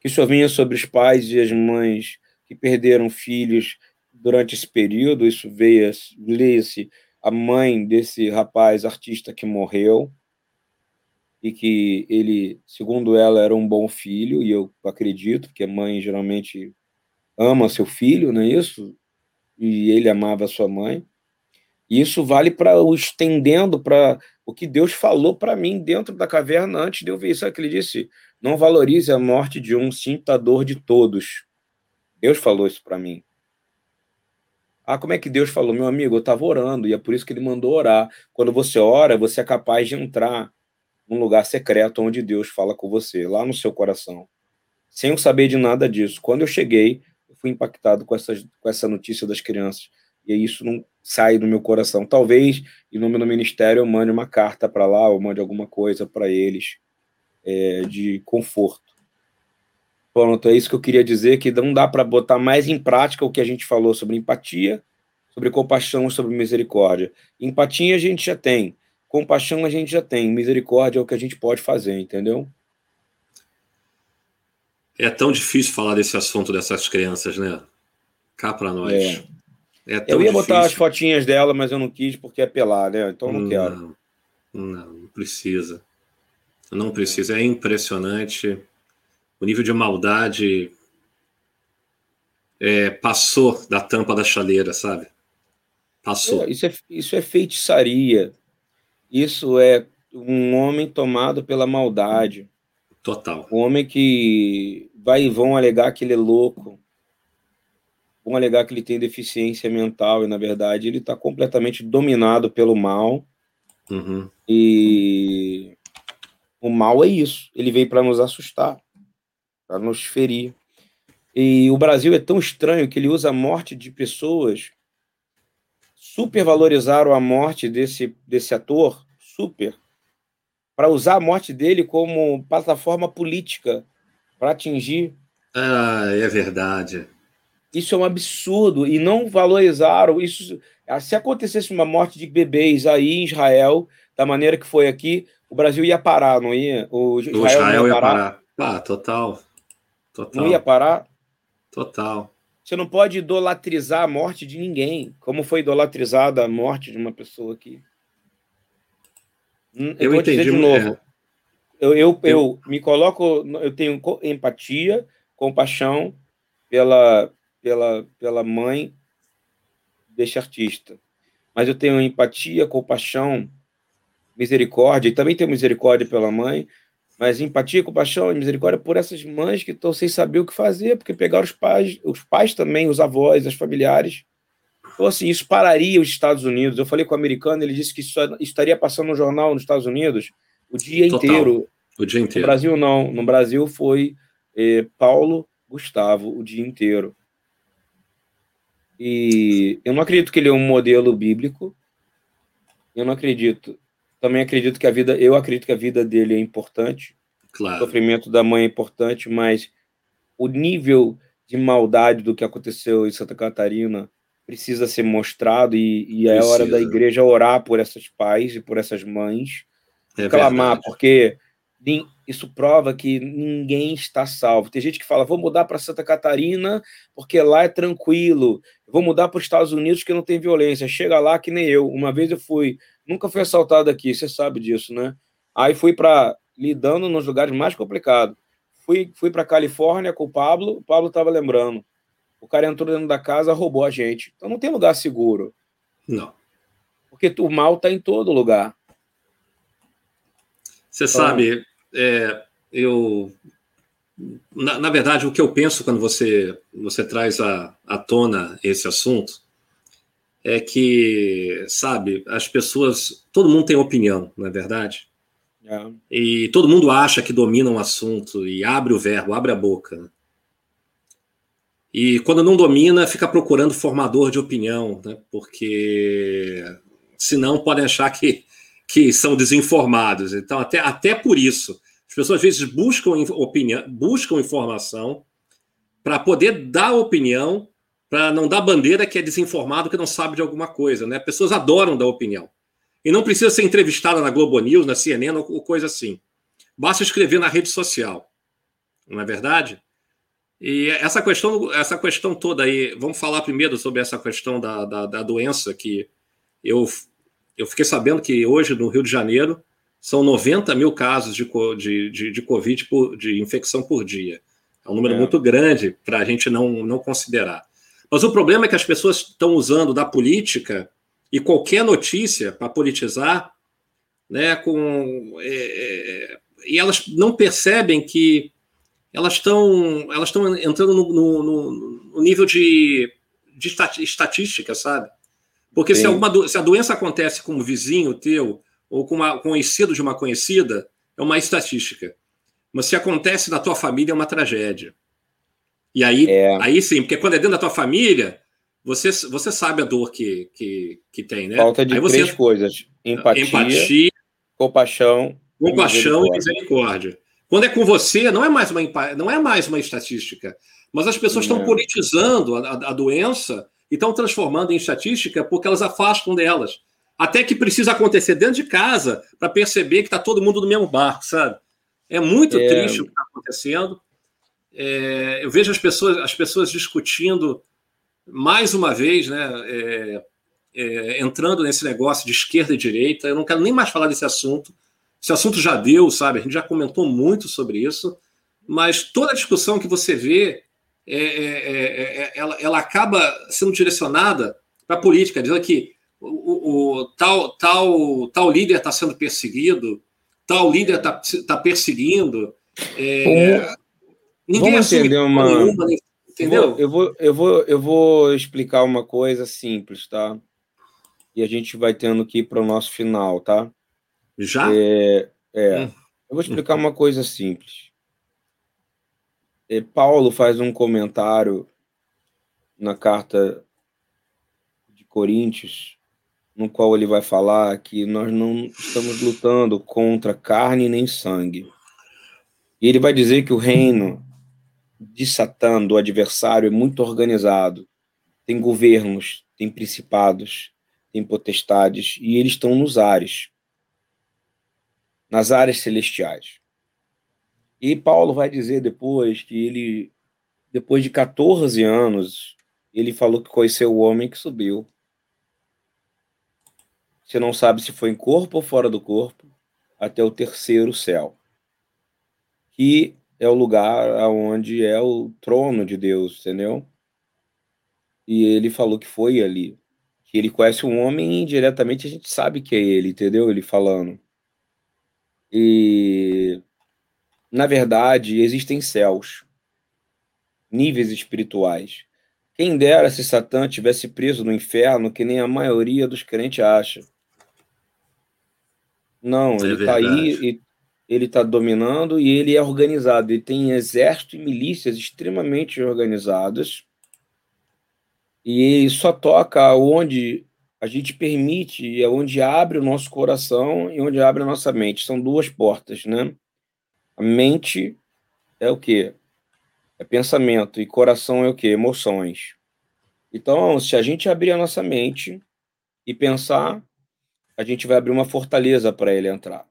A: Que isso venha sobre os pais e as mães que perderam filhos durante esse período. Isso veio, leia-se a mãe desse rapaz artista que morreu e que ele, segundo ela, era um bom filho, e eu acredito, porque a mãe geralmente ama seu filho, não é isso? E ele amava sua mãe. E isso vale para o estendendo para o que Deus falou para mim dentro da caverna antes de eu ver isso. É que ele disse: não valorize a morte de um, sinta a dor de todos. Deus falou isso para mim. Ah, como é que Deus falou? Meu amigo, eu estava orando e é por isso que ele mandou orar. Quando você ora, você é capaz de entrar num lugar secreto onde Deus fala com você, lá no seu coração. Sem eu saber de nada disso. Quando eu cheguei, eu fui impactado com, com essa notícia das crianças. E isso não sai do meu coração. Talvez, em nome do ministério, eu mande uma carta para lá, ou mande alguma coisa para eles é, de conforto. Pronto, é isso que eu queria dizer, que não dá para botar mais em prática o que a gente falou sobre empatia, sobre compaixão, sobre misericórdia. Empatia a gente já tem, compaixão a gente já tem, misericórdia é o que a gente pode fazer, entendeu?
B: É tão difícil falar desse assunto dessas crianças, né? Cá para nós. É.
A: É eu ia difícil. botar as fotinhas dela, mas eu não quis porque é pelar, né? Então não, não quero.
B: Não, não precisa. Não precisa. É impressionante o nível de maldade é, passou da tampa da chaleira, sabe? Passou.
A: É, isso, é, isso é feitiçaria. Isso é um homem tomado pela maldade.
B: Total.
A: Um homem que vai e vão alegar que ele é louco. Vão alegar que ele tem deficiência mental e, na verdade, ele está completamente dominado pelo mal.
B: Uhum.
A: E o mal é isso. Ele veio para nos assustar para nos ferir. E o Brasil é tão estranho que ele usa a morte de pessoas, supervalorizaram a morte desse, desse ator, super, para usar a morte dele como plataforma política para atingir.
B: Ah, é verdade.
A: Isso é um absurdo e não valorizaram isso. Se acontecesse uma morte de bebês aí em Israel, da maneira que foi aqui, o Brasil ia parar, não ia?
B: O Israel, o Israel ia parar. Ia parar. Ah, total.
A: Total. Não ia parar?
B: Total.
A: Você não pode idolatrizar a morte de ninguém, como foi idolatrizada a morte de uma pessoa aqui.
B: Hum, eu, eu entendi. de
A: novo. É. Eu, eu, eu me coloco, eu tenho empatia, compaixão pela, pela, pela mãe deste artista. Mas eu tenho empatia, compaixão, misericórdia, e também tenho misericórdia pela mãe, mas empatia, compaixão e misericórdia por essas mães que estão sem saber o que fazer, porque pegaram os pais, os pais também, os avós, os familiares. Então, assim, isso pararia os Estados Unidos. Eu falei com o americano, ele disse que isso estaria passando no jornal nos Estados Unidos o dia Total. inteiro.
B: O dia inteiro.
A: No Brasil, não. No Brasil foi eh, Paulo Gustavo o dia inteiro. E eu não acredito que ele é um modelo bíblico. Eu não acredito. Também acredito que a vida, eu acredito que a vida dele é importante.
B: Claro.
A: O sofrimento da mãe é importante, mas o nível de maldade do que aconteceu em Santa Catarina precisa ser mostrado e, e é hora da igreja orar por essas pais e por essas mães, é clamar, verdade. porque isso prova que ninguém está salvo. Tem gente que fala, vou mudar para Santa Catarina porque lá é tranquilo, vou mudar para os Estados Unidos que não tem violência. Chega lá que nem eu. Uma vez eu fui Nunca fui assaltado aqui, você sabe disso, né? Aí fui para lidando nos lugares mais complicados. Fui, fui para Califórnia com o Pablo, o Pablo estava lembrando. O cara entrou dentro da casa, roubou a gente. Então não tem lugar seguro.
B: Não.
A: Porque o mal está em todo lugar.
B: Você então, sabe, é, eu. Na, na, verdade, o que eu penso quando você, você traz à, à tona esse assunto é que, sabe, as pessoas. Todo mundo tem opinião, não é verdade?
A: É.
B: E todo mundo acha que domina um assunto e abre o verbo, abre a boca. Né? E quando não domina, fica procurando formador de opinião, né? porque senão podem achar que, que são desinformados. Então, até, até por isso, as pessoas às vezes buscam opinião, buscam informação para poder dar opinião para não dar bandeira que é desinformado, que não sabe de alguma coisa. Né? Pessoas adoram dar opinião. E não precisa ser entrevistada na Globo News, na CNN ou coisa assim. Basta escrever na rede social. Não é verdade? E essa questão, essa questão toda aí, vamos falar primeiro sobre essa questão da, da, da doença que eu, eu fiquei sabendo que hoje no Rio de Janeiro são 90 mil casos de, de, de, de Covid, por, de infecção por dia. É um número é. muito grande para a gente não, não considerar. Mas o problema é que as pessoas estão usando da política e qualquer notícia para politizar, né, com, é, é, e elas não percebem que elas estão elas estão entrando no, no, no, nível de, de estatística, sabe? Porque se, alguma, se a doença acontece com um vizinho teu ou com um conhecido de uma conhecida, é uma estatística. Mas se acontece na tua família, é uma tragédia. E aí, é. aí sim, porque quando é dentro da tua família, você, você sabe a dor que, que, que tem, né?
A: Falta de
B: você,
A: três coisas: empatia, empatia compaixão,
B: compaixão e misericórdia. Quando é com você, não é mais uma, não é mais uma estatística. Mas as pessoas estão politizando a, a, doença e estão transformando em estatística porque elas afastam delas. Até que precisa acontecer dentro de casa para perceber que está todo mundo no mesmo barco, sabe? É muito é... triste o que está acontecendo. É, eu vejo as pessoas, as pessoas discutindo mais uma vez, né, é, é, entrando nesse negócio de esquerda e direita. Eu não quero nem mais falar desse assunto. Esse assunto já deu, sabe? A gente já comentou muito sobre isso. Mas toda a discussão que você vê, é, é, é ela, ela, acaba sendo direcionada para a política, dizendo que o, o, o, tal, tal, tal líder está sendo perseguido, tal líder está tá perseguindo.
A: É, ninguém Vamos entender uma. Nenhuma, entendeu? Eu vou, eu, vou, eu vou explicar uma coisa simples, tá? E a gente vai tendo que ir para o nosso final, tá?
B: Já?
A: É, é. Hum. Eu vou explicar uma coisa simples. É, Paulo faz um comentário na carta de Coríntios, no qual ele vai falar que nós não estamos lutando contra carne nem sangue. E ele vai dizer que o reino de Satã, do adversário, é muito organizado. Tem governos, tem principados, tem potestades, e eles estão nos ares, nas áreas celestiais. E Paulo vai dizer depois que ele, depois de 14 anos, ele falou que conheceu o homem que subiu. Você não sabe se foi em corpo ou fora do corpo, até o terceiro céu, que é o lugar onde é o trono de Deus, entendeu? E ele falou que foi ali. Que ele conhece um homem e indiretamente a gente sabe que é ele, entendeu? Ele falando. E na verdade, existem céus, níveis espirituais. Quem dera se Satã tivesse preso no inferno, que nem a maioria dos crentes acha. Não, é ele está aí, ele está dominando e ele é organizado. Ele tem exército e milícias extremamente organizadas. E ele só toca onde a gente permite, é onde abre o nosso coração e onde abre a nossa mente. São duas portas, né? A mente é o quê? É pensamento. E coração é o quê? Emoções. Então, se a gente abrir a nossa mente e pensar, a gente vai abrir uma fortaleza para ele entrar.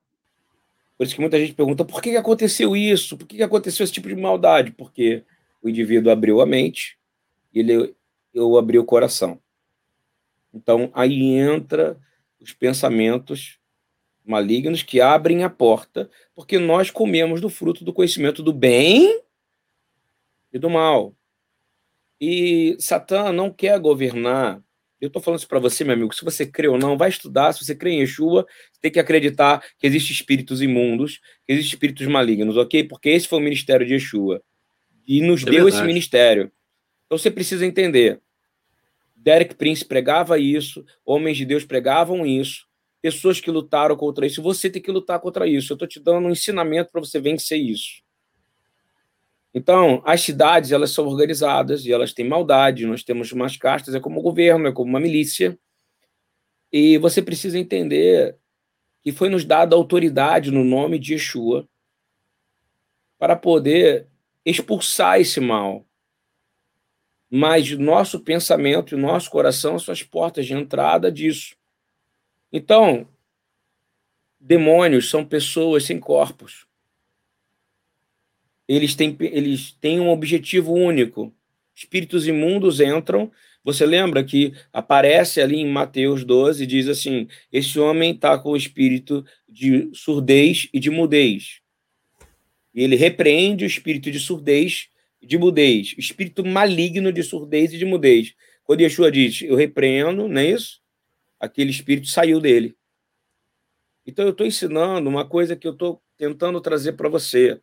A: Por isso que muita gente pergunta por que aconteceu isso? Por que aconteceu esse tipo de maldade? Porque o indivíduo abriu a mente e ele eu abri o coração. Então, aí entra os pensamentos malignos que abrem a porta, porque nós comemos do fruto do conhecimento do bem e do mal. E Satã não quer governar. Eu estou falando isso para você, meu amigo. Se você crê ou não, vai estudar. Se você crê em Yeshua, você tem que acreditar que existem espíritos imundos, que existem espíritos malignos, ok? Porque esse foi o ministério de Yeshua. E nos é deu verdade. esse ministério. Então você precisa entender. Derek Prince pregava isso, homens de Deus pregavam isso pessoas que lutaram contra isso. Você tem que lutar contra isso. Eu estou te dando um ensinamento para você vencer isso. Então, as cidades elas são organizadas e elas têm maldade. Nós temos umas castas, é como o governo, é como uma milícia. E você precisa entender que foi nos dada autoridade no nome de Yeshua para poder expulsar esse mal. Mas nosso pensamento e nosso coração são as portas de entrada disso. Então, demônios são pessoas sem corpos. Eles têm, eles têm um objetivo único. Espíritos imundos entram. Você lembra que aparece ali em Mateus 12, diz assim: esse homem está com o espírito de surdez e de mudez. E ele repreende o espírito de surdez e de mudez, espírito maligno de surdez e de mudez. Quando Yeshua diz, eu repreendo, não é isso? Aquele espírito saiu dele. Então eu estou ensinando uma coisa que eu estou tentando trazer para você.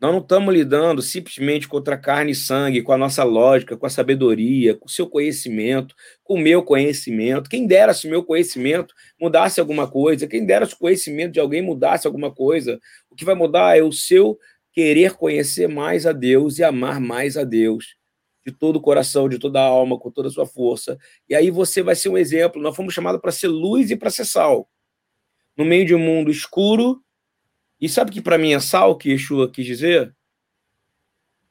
A: Nós não estamos lidando simplesmente contra carne e sangue, com a nossa lógica, com a sabedoria, com o seu conhecimento, com o meu conhecimento. Quem dera se o meu conhecimento mudasse alguma coisa, quem dera se o conhecimento de alguém mudasse alguma coisa. O que vai mudar é o seu querer conhecer mais a Deus e amar mais a Deus, de todo o coração, de toda a alma, com toda a sua força. E aí você vai ser um exemplo. Nós fomos chamados para ser luz e para ser sal. No meio de um mundo escuro, e sabe que para mim é sal que Yeshua quis dizer?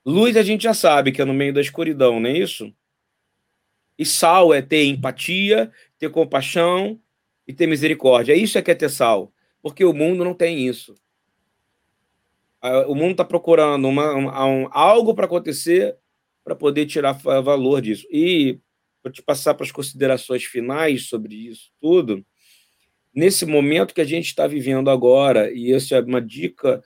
A: Luz a gente já sabe que é no meio da escuridão, não é isso? E sal é ter empatia, ter compaixão e ter misericórdia. Isso é que é ter sal, porque o mundo não tem isso. O mundo está procurando uma, um, algo para acontecer para poder tirar valor disso. E para te passar para as considerações finais sobre isso tudo, nesse momento que a gente está vivendo agora, e essa é uma dica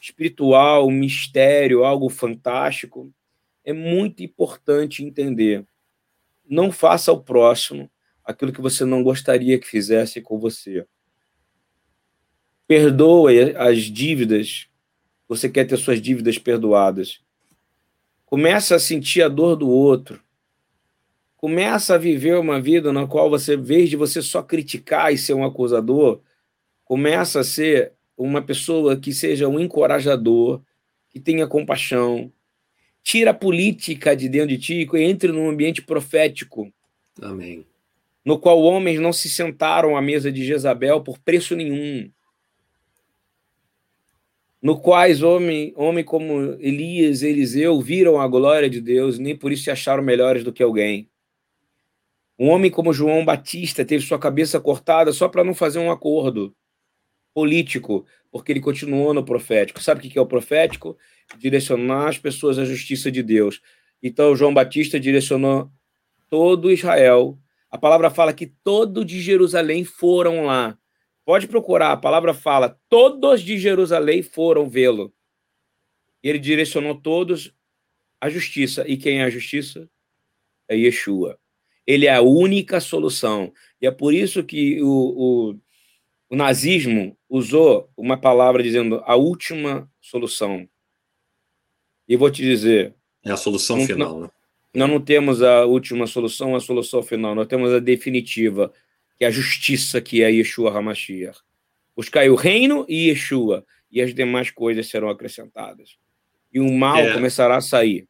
A: espiritual, um mistério, algo fantástico, é muito importante entender. Não faça ao próximo aquilo que você não gostaria que fizesse com você. Perdoe as dívidas. Você quer ter suas dívidas perdoadas. Começa a sentir a dor do outro começa a viver uma vida na qual você, em vez de você só criticar e ser um acusador, começa a ser uma pessoa que seja um encorajador, que tenha compaixão. Tira a política de dentro de ti e entre num ambiente profético.
B: Amém.
A: No qual homens não se sentaram à mesa de Jezabel por preço nenhum. No quais homem, homem como Elias e Eliseu viram a glória de Deus, nem por isso se acharam melhores do que alguém. Um homem como João Batista teve sua cabeça cortada só para não fazer um acordo político, porque ele continuou no profético. Sabe o que é o profético? Direcionar as pessoas à justiça de Deus. Então, João Batista direcionou todo Israel. A palavra fala que todo de Jerusalém foram lá. Pode procurar, a palavra fala: todos de Jerusalém foram vê-lo. E ele direcionou todos à justiça. E quem é a justiça? É Yeshua. Ele é a única solução. E é por isso que o, o, o nazismo usou uma palavra dizendo a última solução. E vou te dizer.
B: É a solução não, final, né?
A: Nós não temos a última solução, a solução final. Nós temos a definitiva, que é a justiça, que é Yeshua HaMashiach. Buscai o reino e Yeshua, e as demais coisas serão acrescentadas. E o mal é. começará a sair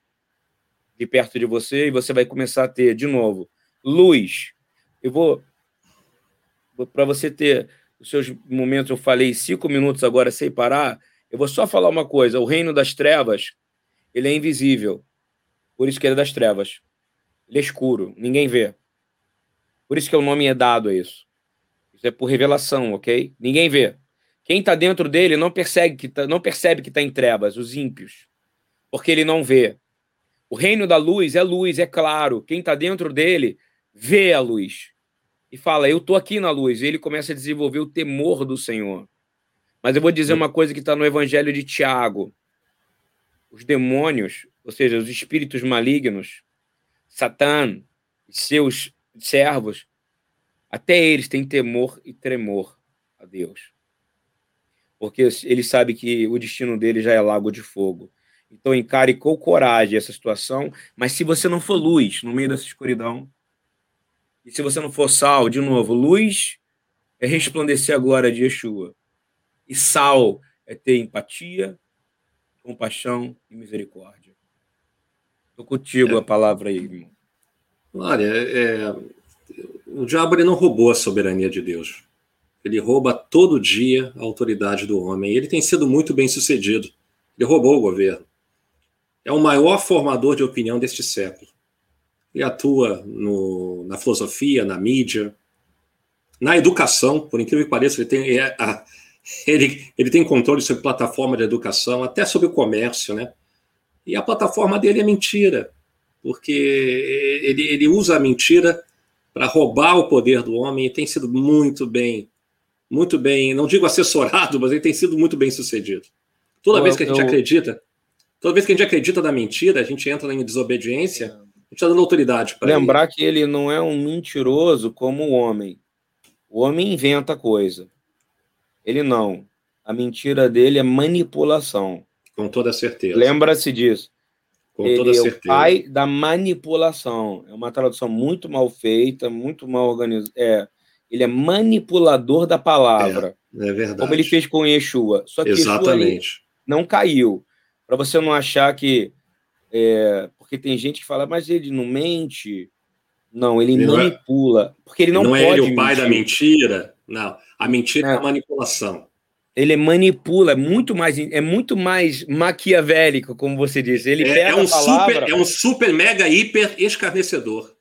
A: de perto de você, e você vai começar a ter, de novo, luz. Eu vou, para você ter os seus momentos, eu falei cinco minutos agora sem parar, eu vou só falar uma coisa: o reino das trevas, ele é invisível. Por isso que ele é das trevas. Ele é escuro, ninguém vê. Por isso que o nome é dado a isso. Isso é por revelação, ok? Ninguém vê. Quem está dentro dele não percebe que tá, não percebe que está em trevas, os ímpios, porque ele não vê. O reino da luz é luz, é claro. Quem está dentro dele vê a luz e fala: Eu estou aqui na luz. E ele começa a desenvolver o temor do Senhor. Mas eu vou dizer uma coisa que está no Evangelho de Tiago: os demônios, ou seja, os espíritos malignos, Satã e seus servos, até eles têm temor e tremor a Deus. Porque ele sabe que o destino dele já é lago de fogo. Então encare com coragem essa situação, mas se você não for luz no meio dessa escuridão, e se você não for sal, de novo, luz é resplandecer a glória de Yeshua. E sal é ter empatia, compaixão e misericórdia. Estou contigo a palavra aí, irmão.
B: Olha, é, o diabo ele não roubou a soberania de Deus. Ele rouba todo dia a autoridade do homem. Ele tem sido muito bem sucedido. Ele roubou o governo. É o maior formador de opinião deste século. Ele atua no, na filosofia, na mídia, na educação, por incrível que pareça, ele tem, é, a, ele, ele tem controle sobre plataforma de educação, até sobre o comércio, né? E a plataforma dele é mentira, porque ele, ele usa a mentira para roubar o poder do homem e tem sido muito bem, muito bem, não digo assessorado, mas ele tem sido muito bem sucedido. Toda eu, vez que a gente eu... acredita, toda vez que a gente acredita na mentira, a gente entra em desobediência. É está dando autoridade
A: para Lembrar ele. que ele não é um mentiroso como o homem. O homem inventa coisa. Ele não. A mentira dele é manipulação.
B: Com toda certeza.
A: Lembra-se disso.
B: Com
A: ele
B: toda
A: é
B: certeza.
A: o pai da manipulação. É uma tradução muito mal feita, muito mal organizada. É, ele é manipulador da palavra.
B: É, é verdade.
A: Como ele fez com Yeshua. Só que
B: Exatamente.
A: não caiu. Para você não achar que. É, porque tem gente que fala, mas ele não mente. Não, ele, ele manipula. É, porque ele não,
B: não
A: pode.
B: Não é ele o pai mentir. da mentira. Não. A mentira é, é a manipulação
A: ele manipula, é muito mais, é muito mais maquiavélico, como você disse. Ele
B: é,
A: pega
B: é um
A: palavra,
B: super, é um super mega hiper escarnecedor,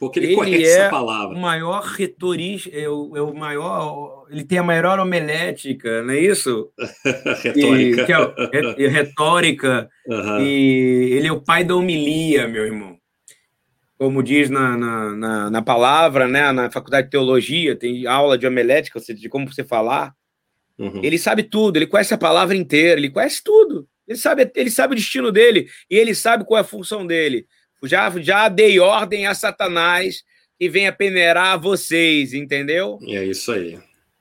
B: porque ele, ele conhece
A: é
B: essa palavra.
A: O maior retorista, é o, é o maior, ele tem a maior homelética, não é isso?
B: retórica.
A: E, é, retórica. Uhum. E ele é o pai da homilia, meu irmão. Como diz na, na, na, na palavra, né? Na faculdade de teologia, tem aula de homelética, de como você falar. Uhum. Ele sabe tudo, ele conhece a palavra inteira, ele conhece tudo. Ele sabe, ele sabe o destino dele e ele sabe qual é a função dele. Já, já dei ordem a Satanás que venha peneirar vocês, entendeu?
B: É isso aí.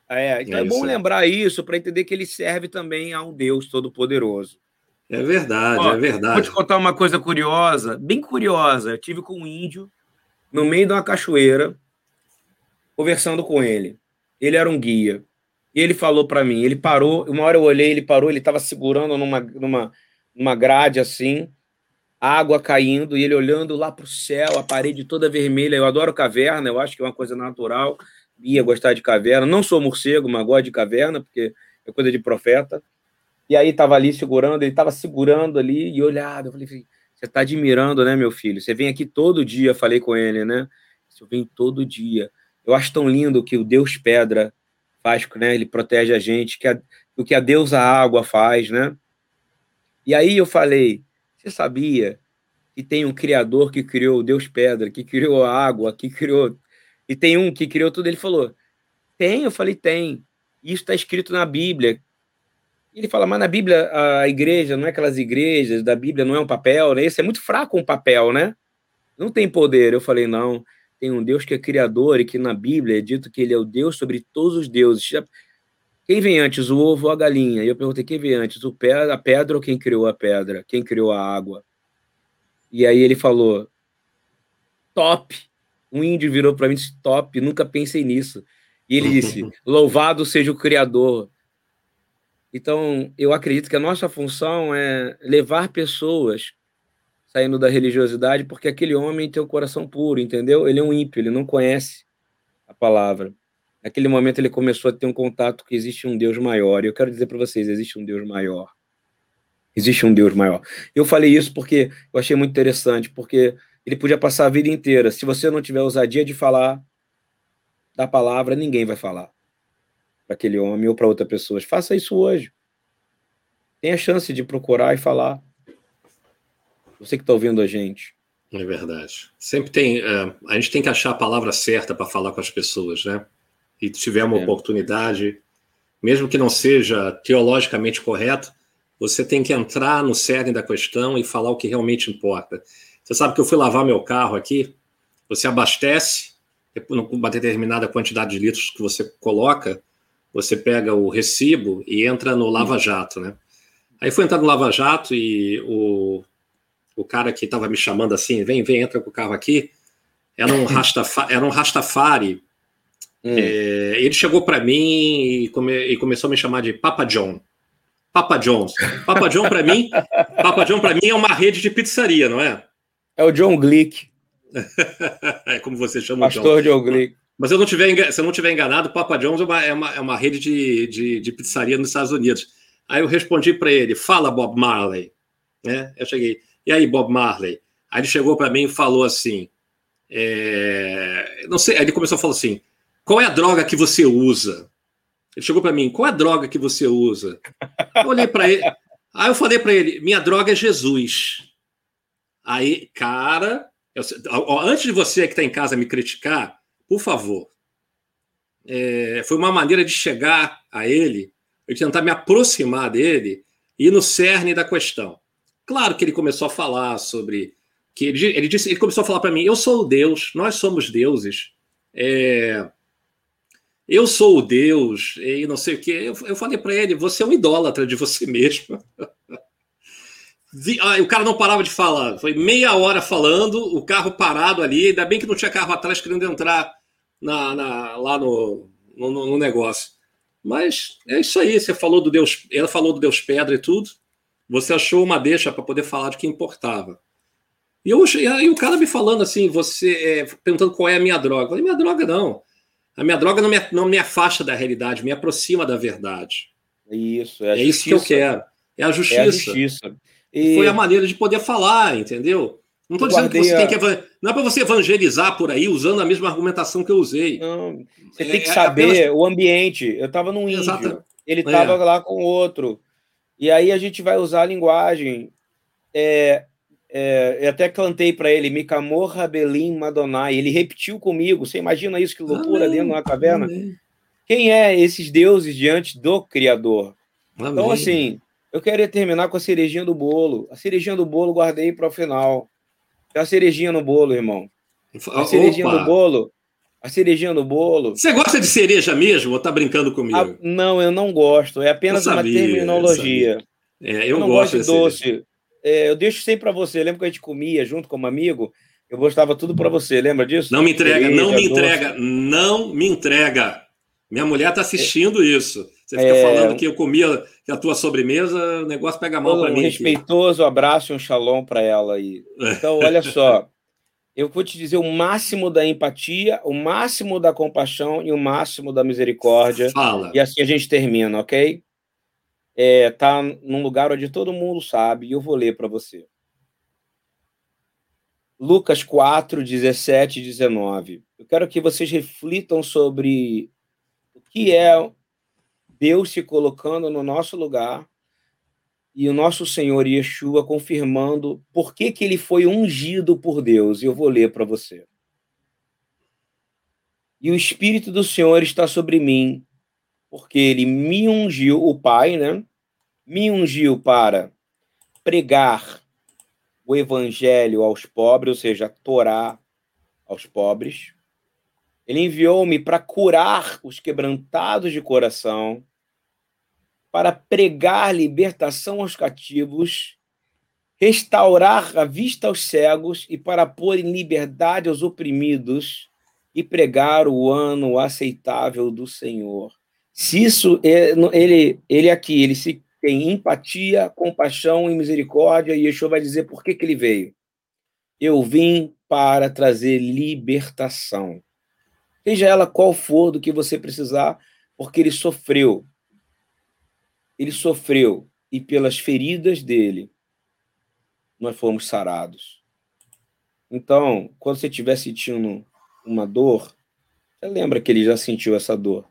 A: É, então é, é bom aí. lembrar isso para entender que ele serve também a um Deus Todo-Poderoso.
B: É verdade, Ó, é verdade.
A: Vou te contar uma coisa curiosa, bem curiosa. Eu tive com um índio no meio de uma cachoeira, conversando com ele. Ele era um guia. E ele falou para mim, ele parou, uma hora eu olhei, ele parou, ele estava segurando numa, numa, numa grade assim, água caindo, e ele olhando lá para o céu, a parede toda vermelha. Eu adoro caverna, eu acho que é uma coisa natural, ia gostar de caverna. Não sou morcego, mas gosto de caverna, porque é coisa de profeta. E aí estava ali segurando, ele estava segurando ali e olhado. Eu falei, você está admirando, né, meu filho? Você vem aqui todo dia, falei com ele, né? Eu venho todo dia. Eu acho tão lindo que o Deus Pedra faz, né? Ele protege a gente, que a, o que a deusa água faz, né? E aí eu falei, você sabia que tem um criador que criou o Deus Pedra, que criou a água, que criou e tem um que criou tudo. Ele falou, tem. Eu falei, tem. Isso está escrito na Bíblia. Ele fala, mas na Bíblia a igreja não é aquelas igrejas, da Bíblia não é um papel, né? Esse é muito fraco um papel, né? Não tem poder. Eu falei, não tem um Deus que é criador e que na Bíblia é dito que ele é o Deus sobre todos os deuses. Quem vem antes, o ovo ou a galinha? E eu perguntei, quem vem antes, o pedra, a pedra ou quem criou a pedra? Quem criou a água? E aí ele falou, top. Um índio virou para mim e disse, top, nunca pensei nisso. E ele disse, louvado seja o Criador. Então, eu acredito que a nossa função é levar pessoas saindo da religiosidade, porque aquele homem tem o coração puro, entendeu? Ele é um ímpio, ele não conhece a palavra. Naquele momento ele começou a ter um contato que existe um Deus maior. E eu quero dizer para vocês, existe um Deus maior. Existe um Deus maior. Eu falei isso porque eu achei muito interessante, porque ele podia passar a vida inteira. Se você não tiver ousadia de falar da palavra, ninguém vai falar para aquele homem ou para outra pessoa. Faça isso hoje. Tenha a chance de procurar e falar. Você que está ouvindo a gente.
B: É verdade. Sempre tem. Uh, a gente tem que achar a palavra certa para falar com as pessoas, né? E se tiver uma é. oportunidade, mesmo que não seja teologicamente correto, você tem que entrar no cerne da questão e falar o que realmente importa. Você sabe que eu fui lavar meu carro aqui, você abastece, uma determinada quantidade de litros que você coloca, você pega o recibo e entra no Lava Jato, né? Aí fui entrar no Lava Jato e o o cara que estava me chamando assim, vem, vem, entra com o carro aqui, era um Rastafari, era um Rastafari hum. é, ele chegou para mim e, come, e, começou a me chamar de Papa John. Papa John's. Papa John para mim, Papa John para mim é uma rede de pizzaria, não é?
A: É o John Glick.
B: é como você chama
A: Pastor
B: o
A: John. John Glick.
B: Mas eu não tiver, se eu não tiver enganado, Papa John's é uma, é uma, é uma rede de, de, de, pizzaria nos Estados Unidos. Aí eu respondi para ele: Fala, Bob Marley. É, eu cheguei. E aí, Bob Marley? Aí ele chegou para mim e falou assim: é... não sei. Aí ele começou a falar assim: qual é a droga que você usa? Ele chegou para mim: qual é a droga que você usa? Eu olhei para ele. Aí eu falei para ele: minha droga é Jesus. Aí, cara, eu... antes de você que está em casa me criticar, por favor, é... foi uma maneira de chegar a ele, de tentar me aproximar dele e no cerne da questão. Claro que ele começou a falar sobre que ele, ele disse, ele começou a falar para mim: eu sou o Deus, nós somos deuses. É, eu sou o Deus e não sei o que. Eu, eu falei para ele: você é um idólatra de você mesmo. Ah, o cara não parava de falar. Foi meia hora falando, o carro parado ali. Ainda bem que não tinha carro atrás querendo entrar na, na lá no, no, no, negócio. Mas é isso aí. Você falou do Deus. Ela falou do Deus Pedra e tudo. Você achou uma deixa para poder falar de que importava. E, eu, e aí o cara me falando assim, você é, perguntando qual é a minha droga. Eu falei, minha droga não. A minha droga não me, não me afasta da realidade, me aproxima da verdade.
A: Isso,
B: é, é isso que eu quero. É a justiça. É a justiça. E... Foi a maneira de poder falar, entendeu? Não estou dizendo que você a... tem que. Não é para você evangelizar por aí usando a mesma argumentação que eu usei.
A: Não, você é, tem que é saber apenas... o ambiente. Eu estava num índio, Exato. ele estava é. lá com outro. E aí a gente vai usar a linguagem. É, é, eu até cantei para ele, Mikamorra Belim Madonai. Ele repetiu comigo. Você imagina isso, que loucura Amém. dentro de uma caverna? Amém. Quem é esses deuses diante do Criador? Amém. Então, assim, eu queria terminar com a cerejinha do bolo. A cerejinha do bolo guardei para o final. É a cerejinha no bolo, irmão. A cerejinha Opa. do bolo. A cerejinha no bolo.
B: Você gosta de cereja mesmo ou tá brincando comigo? Ah,
A: não, eu não gosto. É apenas sabia, uma terminologia.
B: Eu, é, eu, eu não gosto,
A: de doce. É, eu deixo sempre para você. Lembra que a gente comia junto como amigo? Eu gostava tudo para você. Lembra disso?
B: Não me entrega, cereja, não me doce. entrega, não me entrega. Minha mulher tá assistindo é, isso. Você fica é... falando que eu comia que a tua sobremesa, o negócio pega mal para mim.
A: Um respeitoso abraço e um shalom para ela aí. Então, olha só. Eu vou te dizer o máximo da empatia, o máximo da compaixão e o máximo da misericórdia.
B: Fala.
A: E assim a gente termina, ok? É, tá num lugar onde todo mundo sabe, e eu vou ler para você. Lucas 4, 17 e 19. Eu quero que vocês reflitam sobre o que é Deus se colocando no nosso lugar e o nosso Senhor Yeshua confirmando por que, que ele foi ungido por Deus. E eu vou ler para você. E o Espírito do Senhor está sobre mim, porque ele me ungiu, o Pai, né? Me ungiu para pregar o evangelho aos pobres, ou seja, a Torá aos pobres. Ele enviou-me para curar os quebrantados de coração, para pregar libertação aos cativos, restaurar a vista aos cegos e para pôr em liberdade aos oprimidos e pregar o ano aceitável do Senhor. Se isso é, ele ele aqui ele se tem empatia, compaixão e misericórdia e Yeshua vai dizer por que que ele veio. Eu vim para trazer libertação. Seja ela qual for do que você precisar, porque ele sofreu ele sofreu e pelas feridas dele nós fomos sarados. Então, quando você estiver sentindo uma dor, você lembra que ele já sentiu essa dor.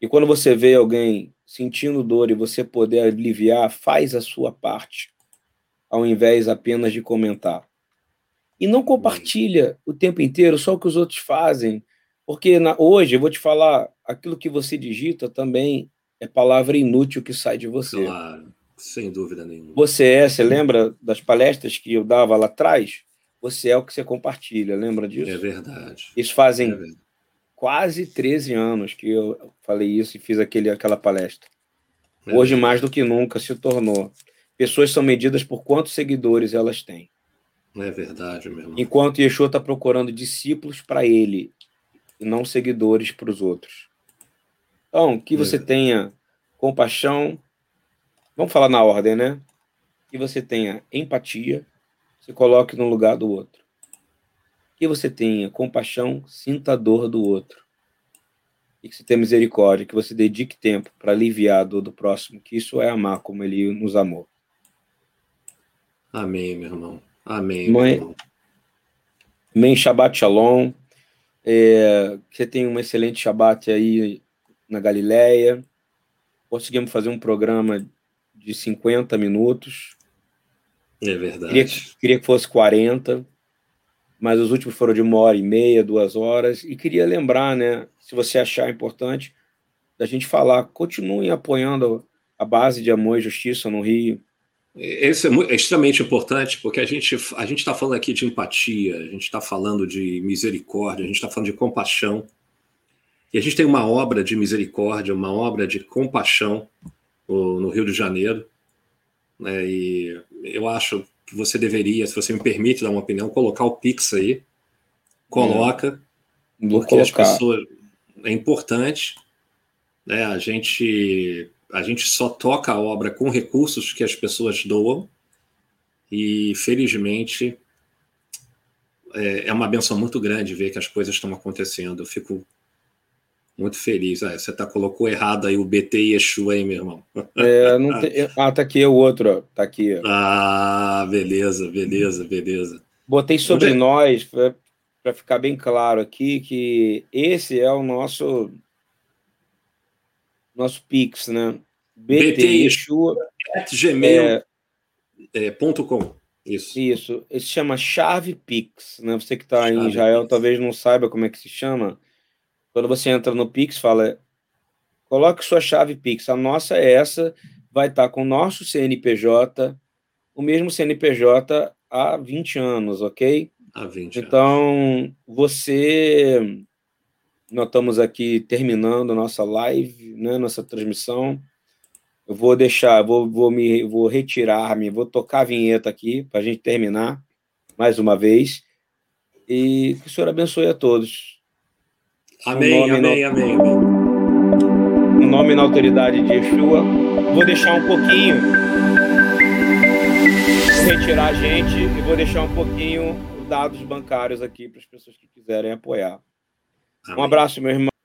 A: E quando você vê alguém sentindo dor e você poder aliviar, faz a sua parte, ao invés apenas de comentar. E não compartilha o tempo inteiro só o que os outros fazem, porque na, hoje eu vou te falar, aquilo que você digita também é palavra inútil que sai de você.
B: Claro, sem dúvida nenhuma.
A: Você é, você lembra das palestras que eu dava lá atrás? Você é o que você compartilha, lembra disso?
B: É verdade.
A: Isso fazem é verdade. quase 13 anos que eu falei isso e fiz aquele, aquela palestra. É Hoje, verdade. mais do que nunca, se tornou. Pessoas são medidas por quantos seguidores elas têm.
B: É verdade, meu irmão.
A: Enquanto Yeshua está procurando discípulos para ele, e não seguidores para os outros. Então, que você é. tenha compaixão, vamos falar na ordem, né? Que você tenha empatia, se coloque no lugar do outro. Que você tenha compaixão, sinta a dor do outro. E que você tenha misericórdia, que você dedique tempo para aliviar a dor do próximo, que isso é amar como ele nos amou.
B: Amém, meu irmão. Amém, Mãe, meu irmão.
A: Amém, Shabbat Shalom. É, que você tenha um excelente Shabbat aí na Galileia. Conseguimos fazer um programa de 50 minutos.
B: É verdade.
A: Queria, queria que fosse 40, mas os últimos foram de uma hora e meia, duas horas. E queria lembrar, né, se você achar importante, da gente falar, continuem apoiando a base de amor e justiça no Rio.
B: Esse é, muito, é extremamente importante, porque a gente a está falando aqui de empatia, a gente está falando de misericórdia, a gente está falando de compaixão. E a gente tem uma obra de misericórdia, uma obra de compaixão no Rio de Janeiro. Né? E eu acho que você deveria, se você me permite dar uma opinião, colocar o Pix aí. Coloca,
A: é.
B: Porque
A: colocar.
B: as pessoas. É importante. Né? A, gente, a gente só toca a obra com recursos que as pessoas doam. E, felizmente, é, é uma benção muito grande ver que as coisas estão acontecendo. Eu fico muito feliz. Ah, você tá, colocou errado aí o BT e Exu aí, meu irmão.
A: É, não tem... Ah, tá aqui o outro, ó. Tá aqui.
B: Ah, beleza, beleza, beleza.
A: Botei sobre Onde... nós para ficar bem claro aqui que esse é o nosso nosso Pix, né?
B: BT, BT Exu, gmail.com. É, é, isso.
A: Isso. Ele se chama Chave Pix. Né? Você que está em Israel Pix. talvez não saiba como é que se chama. Quando você entra no Pix, fala: coloque sua chave Pix. A nossa é essa, vai estar tá com o nosso CNPJ, o mesmo CNPJ há 20 anos, ok?
B: Há 20
A: então, anos. você. Nós estamos aqui terminando a nossa live, né, nossa transmissão. Eu vou deixar, vou, vou me vou retirar-me, vou tocar a vinheta aqui para a gente terminar mais uma vez. E que o Senhor abençoe a todos.
B: Amém, amém, no... amém, amém.
A: O nome na autoridade de Yeshua. Vou deixar um pouquinho. Retirar a gente e vou deixar um pouquinho os dados bancários aqui para as pessoas que quiserem apoiar. Amém. Um abraço, meu irmão.